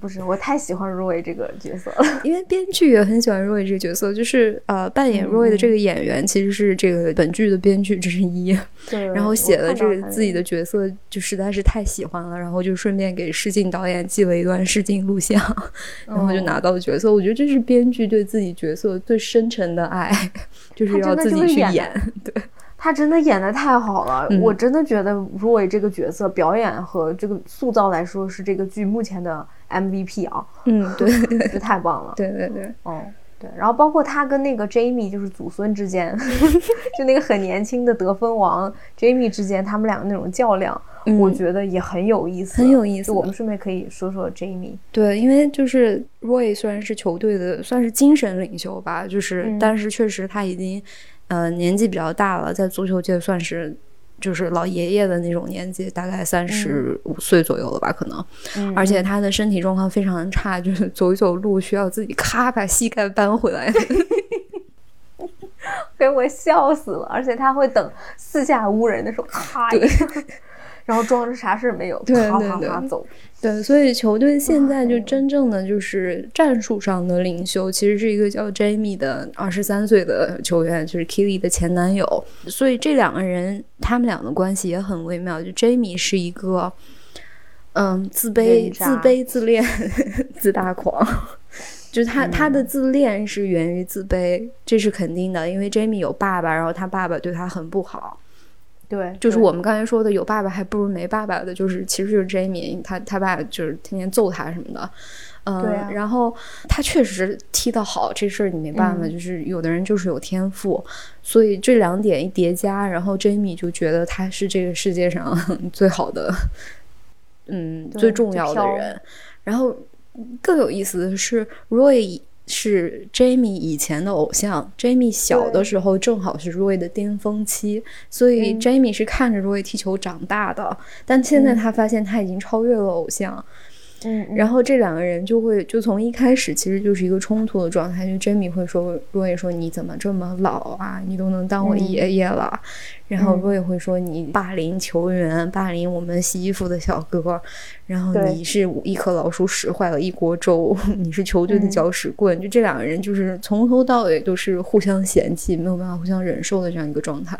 不是，我太喜欢 Roy 这个角色了，因为编剧也很喜欢 Roy 这个角色，就是呃，扮演 Roy 的这个演员其实是这个本剧的编剧之一，对，然后写了这个自己的角色就实在是太喜欢了，然后就顺便给试镜导演寄了一段试镜录像，然后就拿到了角色。我觉得这是编剧对自己角色最深沉的爱，就是要自己去演，对。他真的演的太好了，我真的觉得 Roy 这个角色表演和这个塑造来说是这个剧目前的 MVP 啊。嗯，对，这太棒了。对对对，哦，对，然后包括他跟那个 Jamie 就是祖孙之间，就那个很年轻的得分王 Jamie 之间，他们两个那种较量，我觉得也很有意思，很有意思。我们顺便可以说说 Jamie。对，因为就是 Roy 虽然是球队的算是精神领袖吧，就是但是确实他已经。呃，年纪比较大了，在足球界算是就是老爷爷的那种年纪，大概三十五岁左右了吧，可能。而且他的身体状况非常差，就是走一走路需要自己咔把膝盖扳回来，给我笑死了。而且他会等四下无人的时候，咔一下。然后装着啥事儿没有，啪啪啪走。对，所以球队现在就真正的就是战术上的领袖，其实是一个叫 Jamie 的二十三岁的球员，就是 Killy 的前男友。所以这两个人，他们俩的关系也很微妙。就 Jamie 是一个，嗯，自卑、自卑、自恋、自大狂。就是他，他的自恋是源于自卑，这是肯定的。因为 Jamie 有爸爸，然后他爸爸对他很不好。对，就是我们刚才说的有爸爸还不如没爸爸的，就是其实就是 Jamie，他他爸就是天天揍他什么的，嗯，然后他确实踢得好，这事儿你没办法，就是有的人就是有天赋，所以这两点一叠加，然后 Jamie 就觉得他是这个世界上 最好的，嗯，最重要的人。然后更有意思的是，Roy。是 Jamie 以前的偶像，Jamie 小的时候正好是 Roy 的巅峰期，所以 Jamie 是看着 Roy 踢球长大的。但现在他发现他已经超越了偶像。嗯，然后这两个人就会就从一开始其实就是一个冲突的状态，就 Jamie 会说，Roy 说你怎么这么老啊？你都能当我爷爷了。然后 Roy 会说你霸凌球员，霸凌我们洗衣服的小哥，然后你是一颗老鼠屎坏了一锅粥，你是球队的搅屎棍。就这两个人就是从头到尾都是互相嫌弃，没有办法互相忍受的这样一个状态。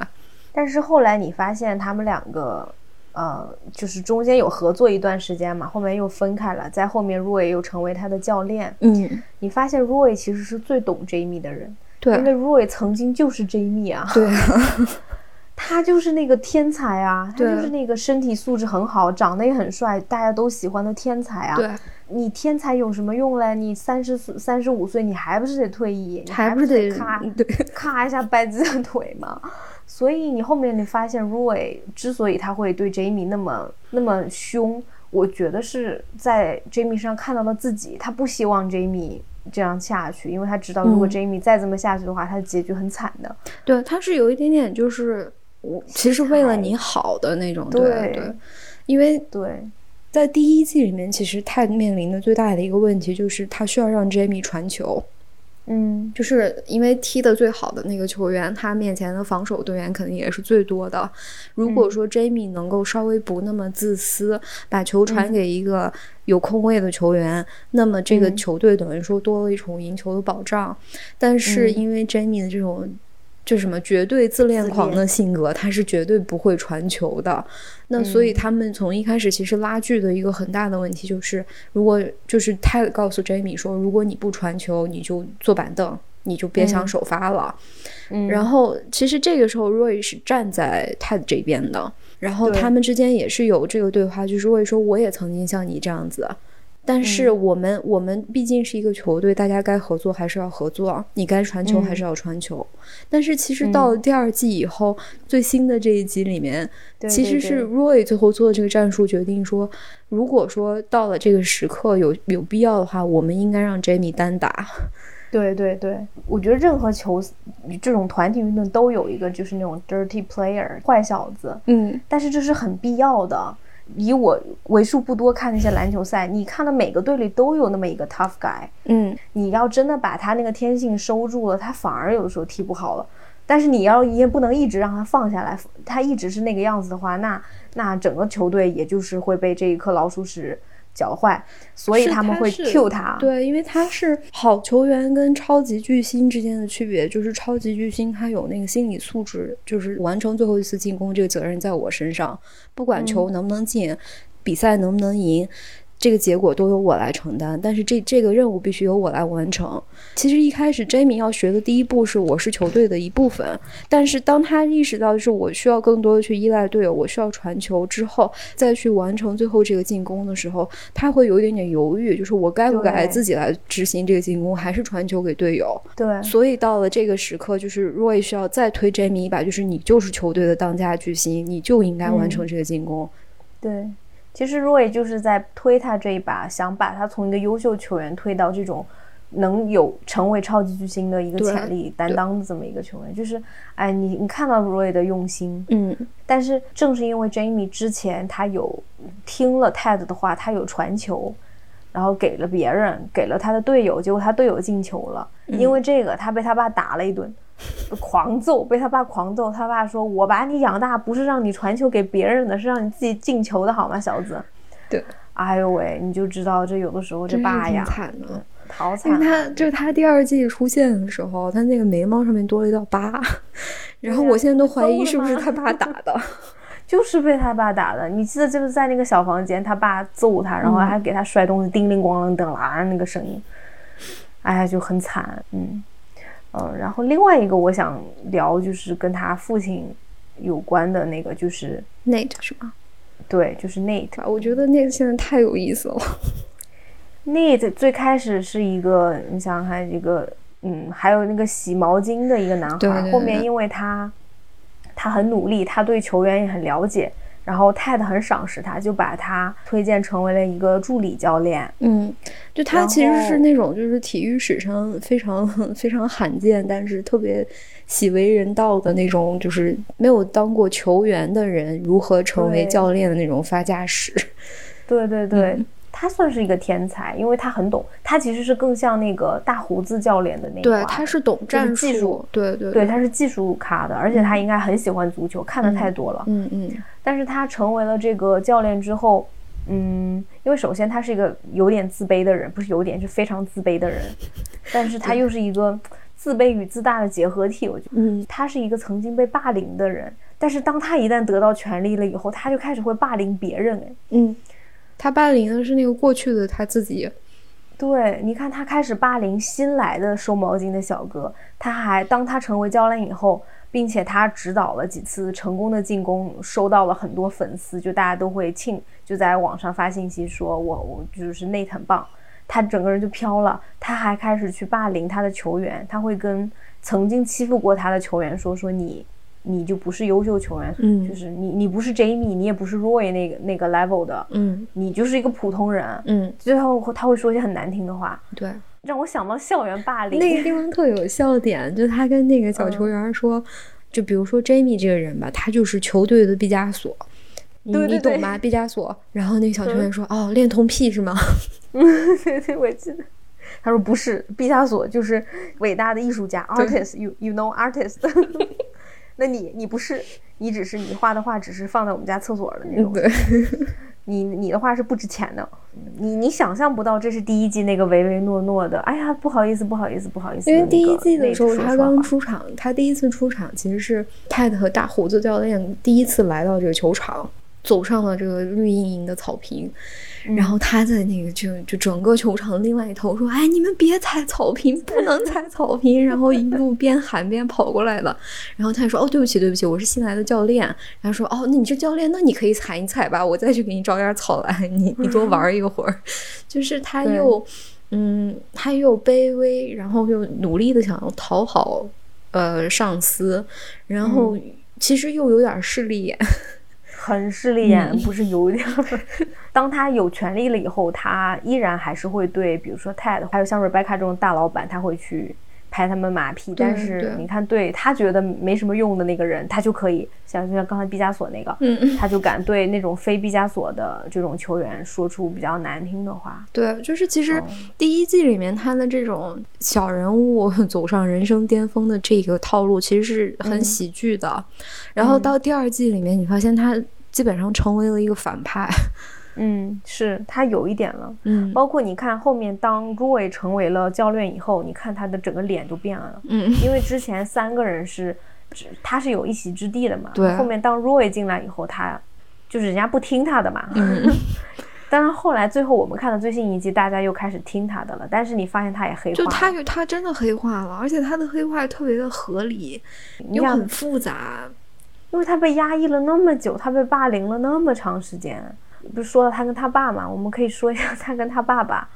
但是后来你发现他们两个。呃，就是中间有合作一段时间嘛，后面又分开了，在后面 Roy 又成为他的教练。嗯，你发现 Roy 其实是最懂 Jamie 的人，对，因为 Roy 曾经就是 Jamie 啊，对，他就是那个天才啊，他就是那个身体素质很好，长得也很帅，大家都喜欢的天才啊。对，你天才有什么用嘞？你三十岁、三十五岁，你还不是得退役？你还不是得咔对咔一下掰自己的腿吗？所以你后面你发现，Roy 之所以他会对 Jamie 那么那么凶，我觉得是在 Jamie 上看到了自己。他不希望 Jamie 这样下去，因为他知道如果 Jamie 再这么下去的话，他的结局很惨的。对，他是有一点点就是我其实为了你好的那种。对对，因为对，在第一季里面，其实泰面临的最大的一个问题就是他需要让 Jamie 传球。嗯，就是因为踢得最好的那个球员，他面前的防守队员肯定也是最多的。如果说 Jamie 能够稍微不那么自私，把球传给一个有空位的球员，那么这个球队等于说多了一重赢球的保障。但是因为 Jamie 的这种。就什么绝对自恋狂的性格，他是绝对不会传球的。那所以他们从一开始其实拉锯的一个很大的问题就是，如果就是他告诉 Jamie 说，如果你不传球，你就坐板凳，你就别想首发了。然后其实这个时候 Roy 是站在 Ted 这边的，然后他们之间也是有这个对话，就是 Roy 说我也曾经像你这样子。但是我们我们毕竟是一个球队，大家该合作还是要合作，你该传球还是要传球。但是其实到了第二季以后，最新的这一集里面，其实是 Roy 最后做的这个战术决定说，如果说到了这个时刻有有必要的话，我们应该让 Jamie 单打。对对对，我觉得任何球这种团体运动都有一个就是那种 dirty player 坏小子，嗯，但是这是很必要的。以我为数不多看那些篮球赛，你看到每个队里都有那么一个 tough guy。嗯，你要真的把他那个天性收住了，他反而有的时候踢不好了。但是你要也不能一直让他放下来，他一直是那个样子的话，那那整个球队也就是会被这一颗老鼠屎。脚坏，所以他们会 Q 他。对，因为他是好球员跟超级巨星之间的区别，就是超级巨星他有那个心理素质，就是完成最后一次进攻，这个责任在我身上，不管球能不能进，比赛能不能赢。这个结果都由我来承担，但是这这个任务必须由我来完成。其实一开始，Jamie 要学的第一步是我是球队的一部分，但是当他意识到就是我需要更多的去依赖队友，我需要传球之后，再去完成最后这个进攻的时候，他会有一点点犹豫，就是我该不该自己来执行这个进攻，还是传球给队友？对。所以到了这个时刻，就是 Roy 需要再推 Jamie 一把，就是你就是球队的当家巨星，你就应该完成这个进攻。对。其实 Roy 就是在推他这一把，想把他从一个优秀球员推到这种能有成为超级巨星的一个潜力担当的这么一个球员。就是，哎，你你看到 Roy 的用心，嗯。但是正是因为 Jamie 之前他有听了 Ted 的话，他有传球，然后给了别人，给了他的队友，结果他队友进球了。因为这个，他被他爸打了一顿。狂揍，被他爸狂揍。他爸说：“我把你养大不是让你传球给别人的，是让你自己进球的，好吗，小子？”对，哎呦喂，你就知道这有的时候这爸呀，惨的，好惨。因为他就是他第二季出现的时候，他那个眉毛上面多了一道疤，然后我现在都怀疑是不是他爸打的，就是被他爸打的。你记得就是在那个小房间，他爸揍他，然后还给他摔东西，叮铃咣啷噔啦那个声音，哎呀，就很惨，嗯。嗯，然后另外一个我想聊就是跟他父亲有关的那个，就是 Nate 是吗？对，就是 Nate。我觉得 Nate 现在太有意思了。Nate 最开始是一个，你想想看，一个嗯，还有那个洗毛巾的一个男孩，后面因为他他很努力，他对球员也很了解。然后 Ted 很赏识他，就把他推荐成为了一个助理教练。嗯，就他其实是那种就是体育史上非常 非常罕见，但是特别喜为人道的那种，就是没有当过球员的人如何成为教练的那种发家史。对 对对。他算是一个天才，因为他很懂。他其实是更像那个大胡子教练的那对，他是懂战术，对对对，他是技术咖的，而且他应该很喜欢足球，看的太多了。嗯嗯。但是他成为了这个教练之后，嗯，因为首先他是一个有点自卑的人，不是有点，是非常自卑的人。但是他又是一个自卑与自大的结合体，我觉得。嗯。他是一个曾经被霸凌的人。但是当他一旦得到权力了以后，他就开始会霸凌别人。哎，嗯，他霸凌的是那个过去的他自己。对，你看他开始霸凌新来的收毛巾的小哥，他还当他成为教练以后，并且他指导了几次成功的进攻，收到了很多粉丝，就大家都会庆，就在网上发信息说我我就是内很棒，他整个人就飘了。他还开始去霸凌他的球员，他会跟曾经欺负过他的球员说说你。你就不是优秀球员，嗯，就是你，你不是 Jamie，你也不是 Roy 那个那个 level 的，嗯，你就是一个普通人，嗯，最后他会说一些很难听的话，对，让我想到校园霸凌。那个地方特有笑点，就他跟那个小球员说，就比如说 Jamie 这个人吧，他就是球队的毕加索，你你懂吗？毕加索。然后那个小球员说，哦，恋童癖是吗？嗯，对对，我记得。他说不是，毕加索就是伟大的艺术家，artist，you you know artist。那你你不是，你只是你画的画只是放在我们家厕所的那种。对，你你的画是不值钱的。你你想象不到这是第一季那个唯唯诺诺的。哎呀，不好意思，不好意思，不好意思。因为第一季的时候他刚出场，他第一次出场其实是泰特和大胡子教练第一次来到这个球场。走上了这个绿茵茵的草坪，然后他在那个就就整个球场的另外一头说：“哎，你们别踩草坪，不能踩草坪。” 然后一路边喊边跑过来了。然后他就说：“哦，对不起，对不起，我是新来的教练。”然后说：“哦，那你是教练，那你可以踩，你踩吧，我再去给你找点草来，你 你多玩一会儿。”就是他又嗯，他又卑微，然后又努力的想要讨好呃上司，然后其实又有点势利眼。很势利眼，不是有点。当他有权利了以后，他依然还是会对，比如说 Ted，还有像 Rebecca 这种大老板，他会去拍他们马屁。但是你看，对他觉得没什么用的那个人，他就可以像就像刚才毕加索那个，他就敢对那种非毕加索的这种球员说出比较难听的话。对，就是其实第一季里面他的这种小人物走上人生巅峰的这个套路，其实是很喜剧的。然后到第二季里面，你发现他。基本上成为了一个反派，嗯，是他有一点了，嗯，包括你看后面当 Roy 成为了教练以后，你看他的整个脸都变了，嗯，因为之前三个人是，他是有一席之地的嘛，对，后面当 Roy 进来以后，他就是人家不听他的嘛，嗯，当然后来最后我们看的最新一季，大家又开始听他的了，但是你发现他也黑化，就他他真的黑化了，而且他的黑化特别的合理，又很复杂。因为他被压抑了那么久，他被霸凌了那么长时间。不是说了他跟他爸嘛？我们可以说一下他跟他爸爸。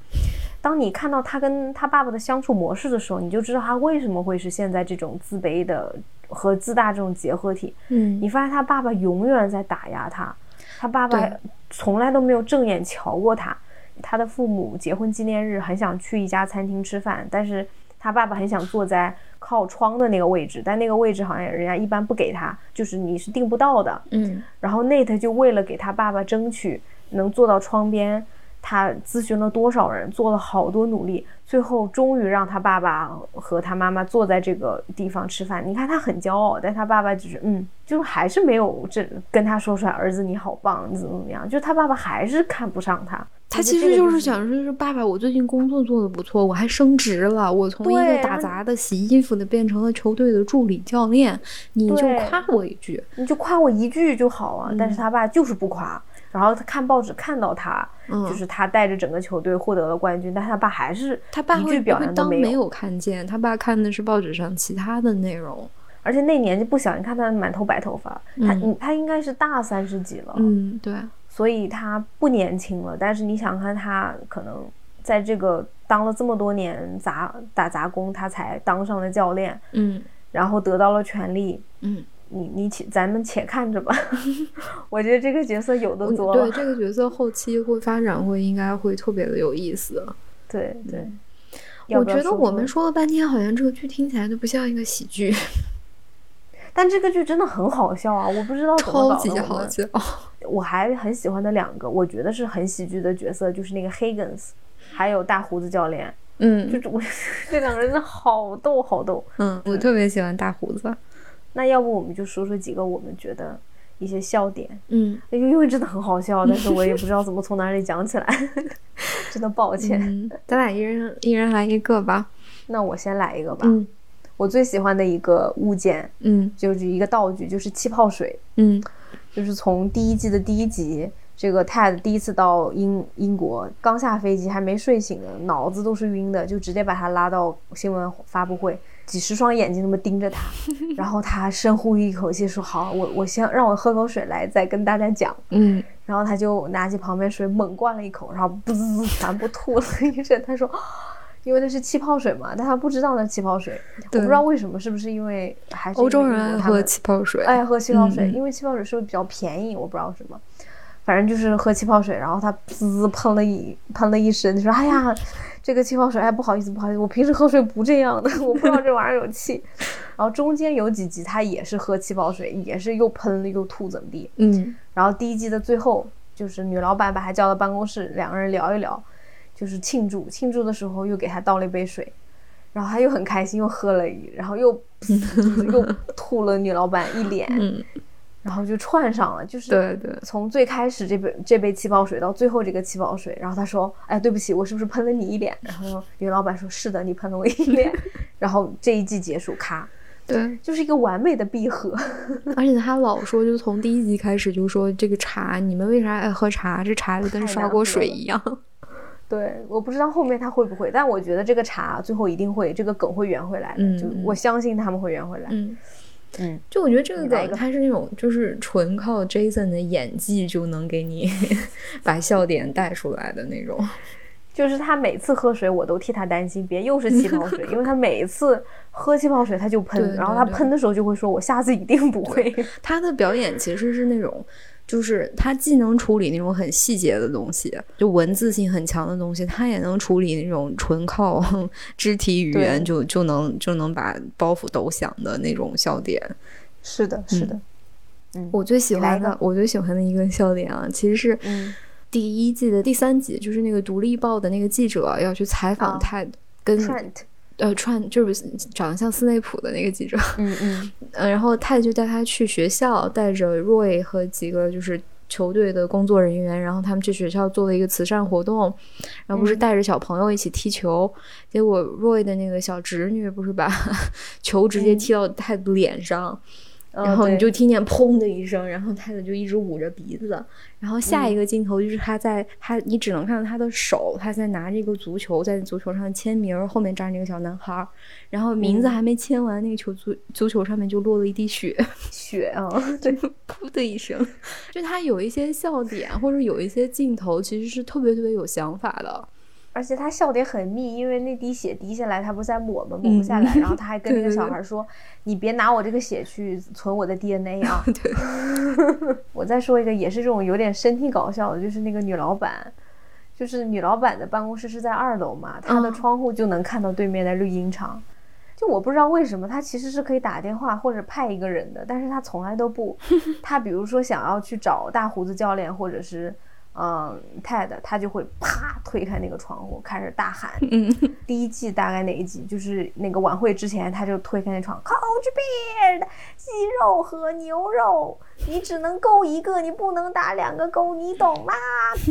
当你看到他跟他爸爸的相处模式的时候，你就知道他为什么会是现在这种自卑的和自大这种结合体。嗯，你发现他爸爸永远在打压他，他爸爸从来都没有正眼瞧过他。他的父母结婚纪念日很想去一家餐厅吃饭，但是他爸爸很想坐在。靠窗的那个位置，但那个位置好像人家一般不给他，就是你是订不到的。嗯，然后 Nate 就为了给他爸爸争取能坐到窗边，他咨询了多少人，做了好多努力，最后终于让他爸爸和他妈妈坐在这个地方吃饭。你看他很骄傲，但他爸爸就是嗯，就还是没有这跟他说出来，儿子你好棒，怎么怎么样，就他爸爸还是看不上他。他其实就是想说，是爸爸，我最近工作做的不错，我还升职了，我从一个打杂的、洗衣服的变成了球队的助理教练，你就夸我一句，你就夸我一句就好啊。但是他爸就是不夸，然后他看报纸看到他，就是他带着整个球队获得了冠军，但他爸还是他爸一句表扬都没有看见，他爸看的是报纸上其他的内容，而且那年纪不小，你看他满头白头发，他他应该是大三十几了，嗯，对。所以他不年轻了，但是你想看他可能在这个当了这么多年杂打杂工，他才当上了教练，嗯，然后得到了权利，嗯，你你且咱们且看着吧。我觉得这个角色有的多，对这个角色后期会发展会应该会特别的有意思。对 对，我觉得我们说了半天，好像这个剧听起来就不像一个喜剧。但这个剧真的很好笑啊！我不知道怎么搞的。超级好笑！我还很喜欢的两个，我觉得是很喜剧的角色，就是那个 Higgins，还有大胡子教练。嗯，就我 这两个人真的好逗，好逗。嗯，我特别喜欢大胡子。那要不我们就说说几个我们觉得一些笑点。嗯，因为真的很好笑，但是我也不知道怎么从哪里讲起来，真的抱歉。咱俩一人一人来一个吧。那我先来一个吧。我最喜欢的一个物件，嗯，就是一个道具，就是气泡水，嗯，就是从第一季的第一集，这个 Ted 第一次到英英国，刚下飞机还没睡醒呢，脑子都是晕的，就直接把他拉到新闻发布会。几十双眼睛那么盯着他，然后他深呼一口气说：“好，我我先让我喝口水来，再跟大家讲。”嗯，然后他就拿起旁边水猛灌了一口，然后滋全部吐了一身。他说：“因为那是气泡水嘛，但他不知道那气泡水，我不知道为什么，是不是因为还是欧洲人爱喝气泡水，爱喝气泡水，因为气泡水是不是比较便宜？我不知道什么，反正就是喝气泡水，然后他滋喷了一喷了一身，就说：哎呀。”这个气泡水，哎，不好意思，不好意思，我平时喝水不这样的，我不知道这玩意儿有气。然后中间有几集他也是喝气泡水，也是又喷了又吐怎么地。嗯。然后第一季的最后，就是女老板把他叫到办公室，两个人聊一聊，就是庆祝。庆祝的时候又给他倒了一杯水，然后他又很开心，又喝了一，然后又又 吐了女老板一脸。嗯。然后就串上了，就是对对，从最开始这杯这杯气泡水到最后这个气泡水，然后他说：“哎，对不起，我是不是喷了你一脸？”然后女老板说：“是的，你喷了我一脸。”然后这一季结束，咔，对，就是一个完美的闭合。而且他老说，就从第一集开始就说这个茶，你们为啥爱喝茶？这茶就跟刷锅水一样。对，我不知道后面他会不会，但我觉得这个茶最后一定会，这个梗会圆回来的。就我相信他们会圆回来。嗯。嗯，就我觉得这个梗，他是那种就是纯靠 Jason 的演技就能给你 把笑点带出来的那种。就是他每次喝水，我都替他担心，别又是气泡水，因为他每一次喝气泡水他就喷，然后他喷的时候就会说：“我下次一定不会。”他的表演其实是那种。就是他既能处理那种很细节的东西，就文字性很强的东西，他也能处理那种纯靠 肢体语言就就能就能把包袱抖响的那种笑点。是的，是的。嗯，我最喜欢的，我最喜欢的一个笑点啊，其实是第一季的第三集，就是那个《独立报》的那个记者要去采访他跟。呃，穿就是长得像斯内普的那个记者，嗯嗯，呃，然后泰就带他去学校，带着 Roy 和几个就是球队的工作人员，然后他们去学校做了一个慈善活动，然后不是带着小朋友一起踢球，结果 Roy 的那个小侄女不是把 球直接踢到泰的脸上。然后你就听见砰的一声，然后泰德就一直捂着鼻子。然后下一个镜头就是他在他，你只能看到他的手，他在拿这个足球在足球上签名，后面站着一个小男孩，然后名字还没签完，那个球足足球上面就落了一滴血，血啊，对，噗的一声。就他有一些笑点，或者有一些镜头，其实是特别特别有想法的。而且他笑点很密，因为那滴血滴下来，他不是在抹吗？抹不下来，然后他还跟那个小孩说：“你别拿我这个血去存我的 DNA 啊！”对。我再说一个，也是这种有点身体搞笑的，就是那个女老板，就是女老板的办公室是在二楼嘛，她的窗户就能看到对面的绿茵场。就我不知道为什么，她其实是可以打电话或者派一个人的，但是她从来都不。她比如说想要去找大胡子教练，或者是。嗯，Ted 他就会啪推开那个窗户，开始大喊。嗯，第一季大概哪一集？就是那个晚会之前，他就推开那窗，Coach Beard，鸡肉和牛肉，你只能勾一个，你不能打两个勾，你懂吗？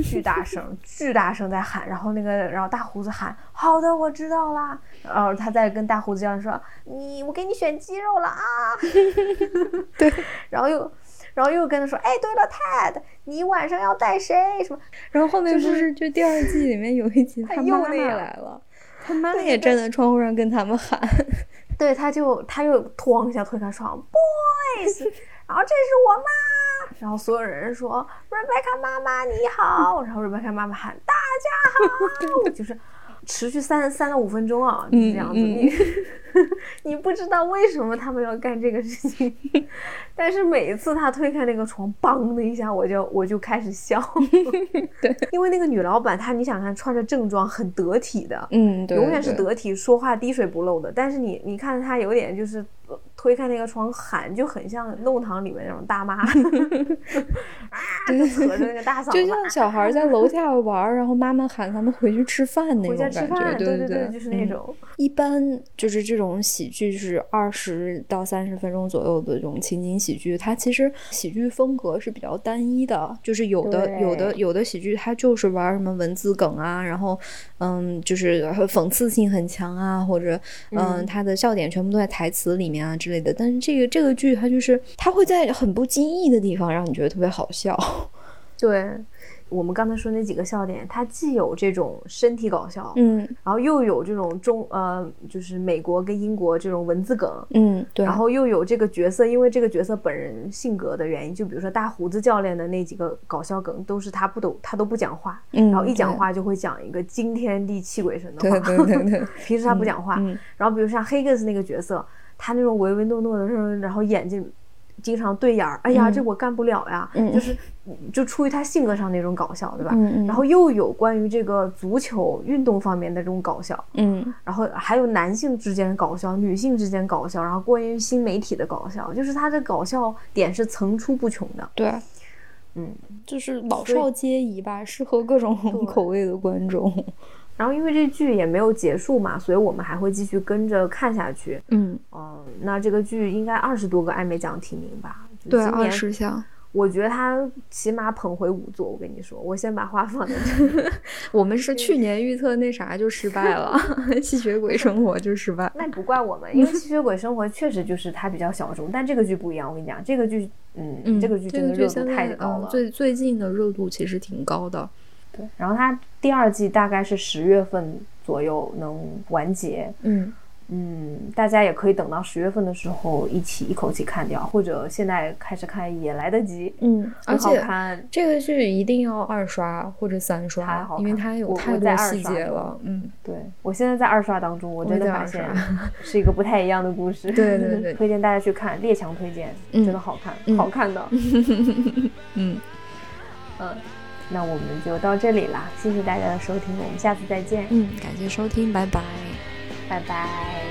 巨大声，巨大声在喊。然后那个，然后大胡子喊：“好的，我知道啦。”然后他在跟大胡子这样说：“你，我给你选鸡肉了啊。”对，然后又。然后又跟他说：“哎，对了，Ted，你晚上要带谁？什么？”然后后面不是就第二季里面有一集，他妈妈来了，他妈也站在窗户上跟他们喊。对，他就他又咣一下推开窗，Boys，然后这是我妈，然后所有人说：“Rebecca 妈妈你好。”然后 Rebecca 妈妈喊：“大家好。”就是。持续三三到五分钟啊，就这样子。你 你不知道为什么他们要干这个事情，但是每一次他推开那个床，梆的一下，我就我就开始笑。对，因为那个女老板她，你想看穿着正装很得体的，嗯，对永远是得体，说话滴水不漏的。但是你你看她有点就是推开那个窗喊，就很像弄堂里面那种大妈，啊，就扯着那个大嗓子，就像小孩在楼下玩，然后妈妈喊他们回去吃饭那种感觉，对对对，就是那种。一般就是这种喜剧是二十到三十分钟左右的这种情景喜剧，它其实喜剧风格是比较单一的，就是有的有的有的喜剧它就是玩什么文字梗啊，然后嗯，就是讽刺性很强啊，或者嗯，它的笑点全部都在台词里面啊之类的。但是这个这个剧它就是它会在很不经意的地方让你觉得特别好笑，对。我们刚才说那几个笑点，它既有这种身体搞笑，嗯，然后又有这种中呃，就是美国跟英国这种文字梗，嗯，对，然后又有这个角色，因为这个角色本人性格的原因，就比如说大胡子教练的那几个搞笑梗，都是他不懂他都不讲话，嗯然后一讲话就会讲一个惊天地泣鬼神的话，对对对对，平时他不讲话，然后比如像黑格斯那个角色，他那种唯唯诺诺的，然后眼睛。经常对眼儿，哎呀，这我干不了呀，就是就出于他性格上那种搞笑，对吧？然后又有关于这个足球运动方面的这种搞笑，嗯，然后还有男性之间搞笑，女性之间搞笑，然后关于新媒体的搞笑，就是他的搞笑点是层出不穷的。对，嗯，就是老少皆宜吧，适合各种口味的观众。然后因为这剧也没有结束嘛，所以我们还会继续跟着看下去。嗯嗯，那这个剧应该二十多个艾美奖提名吧？对，二十项。我觉得他起码捧回五座。我跟你说，我先把话放在这。我们是去年预测那啥就失败了，《吸血鬼生活》就失败。那不怪我们，因为《吸血鬼生活》确实就是它比较小众，但这个剧不一样。我跟你讲，这个剧，嗯，这个剧真的热度太高了。最最近的热度其实挺高的。对，然后它第二季大概是十月份左右能完结。嗯嗯，大家也可以等到十月份的时候一起一口气看掉，或者现在开始看也来得及。嗯，而且这个剧一定要二刷或者三刷，因为它有太多细节了。嗯，对我现在在二刷当中，我真的发现是一个不太一样的故事。对对对，推荐大家去看，列强推荐，真的好看，好看的。嗯 嗯。那我们就到这里啦，谢谢大家的收听，我们下次再见。嗯，感谢收听，拜拜，拜拜。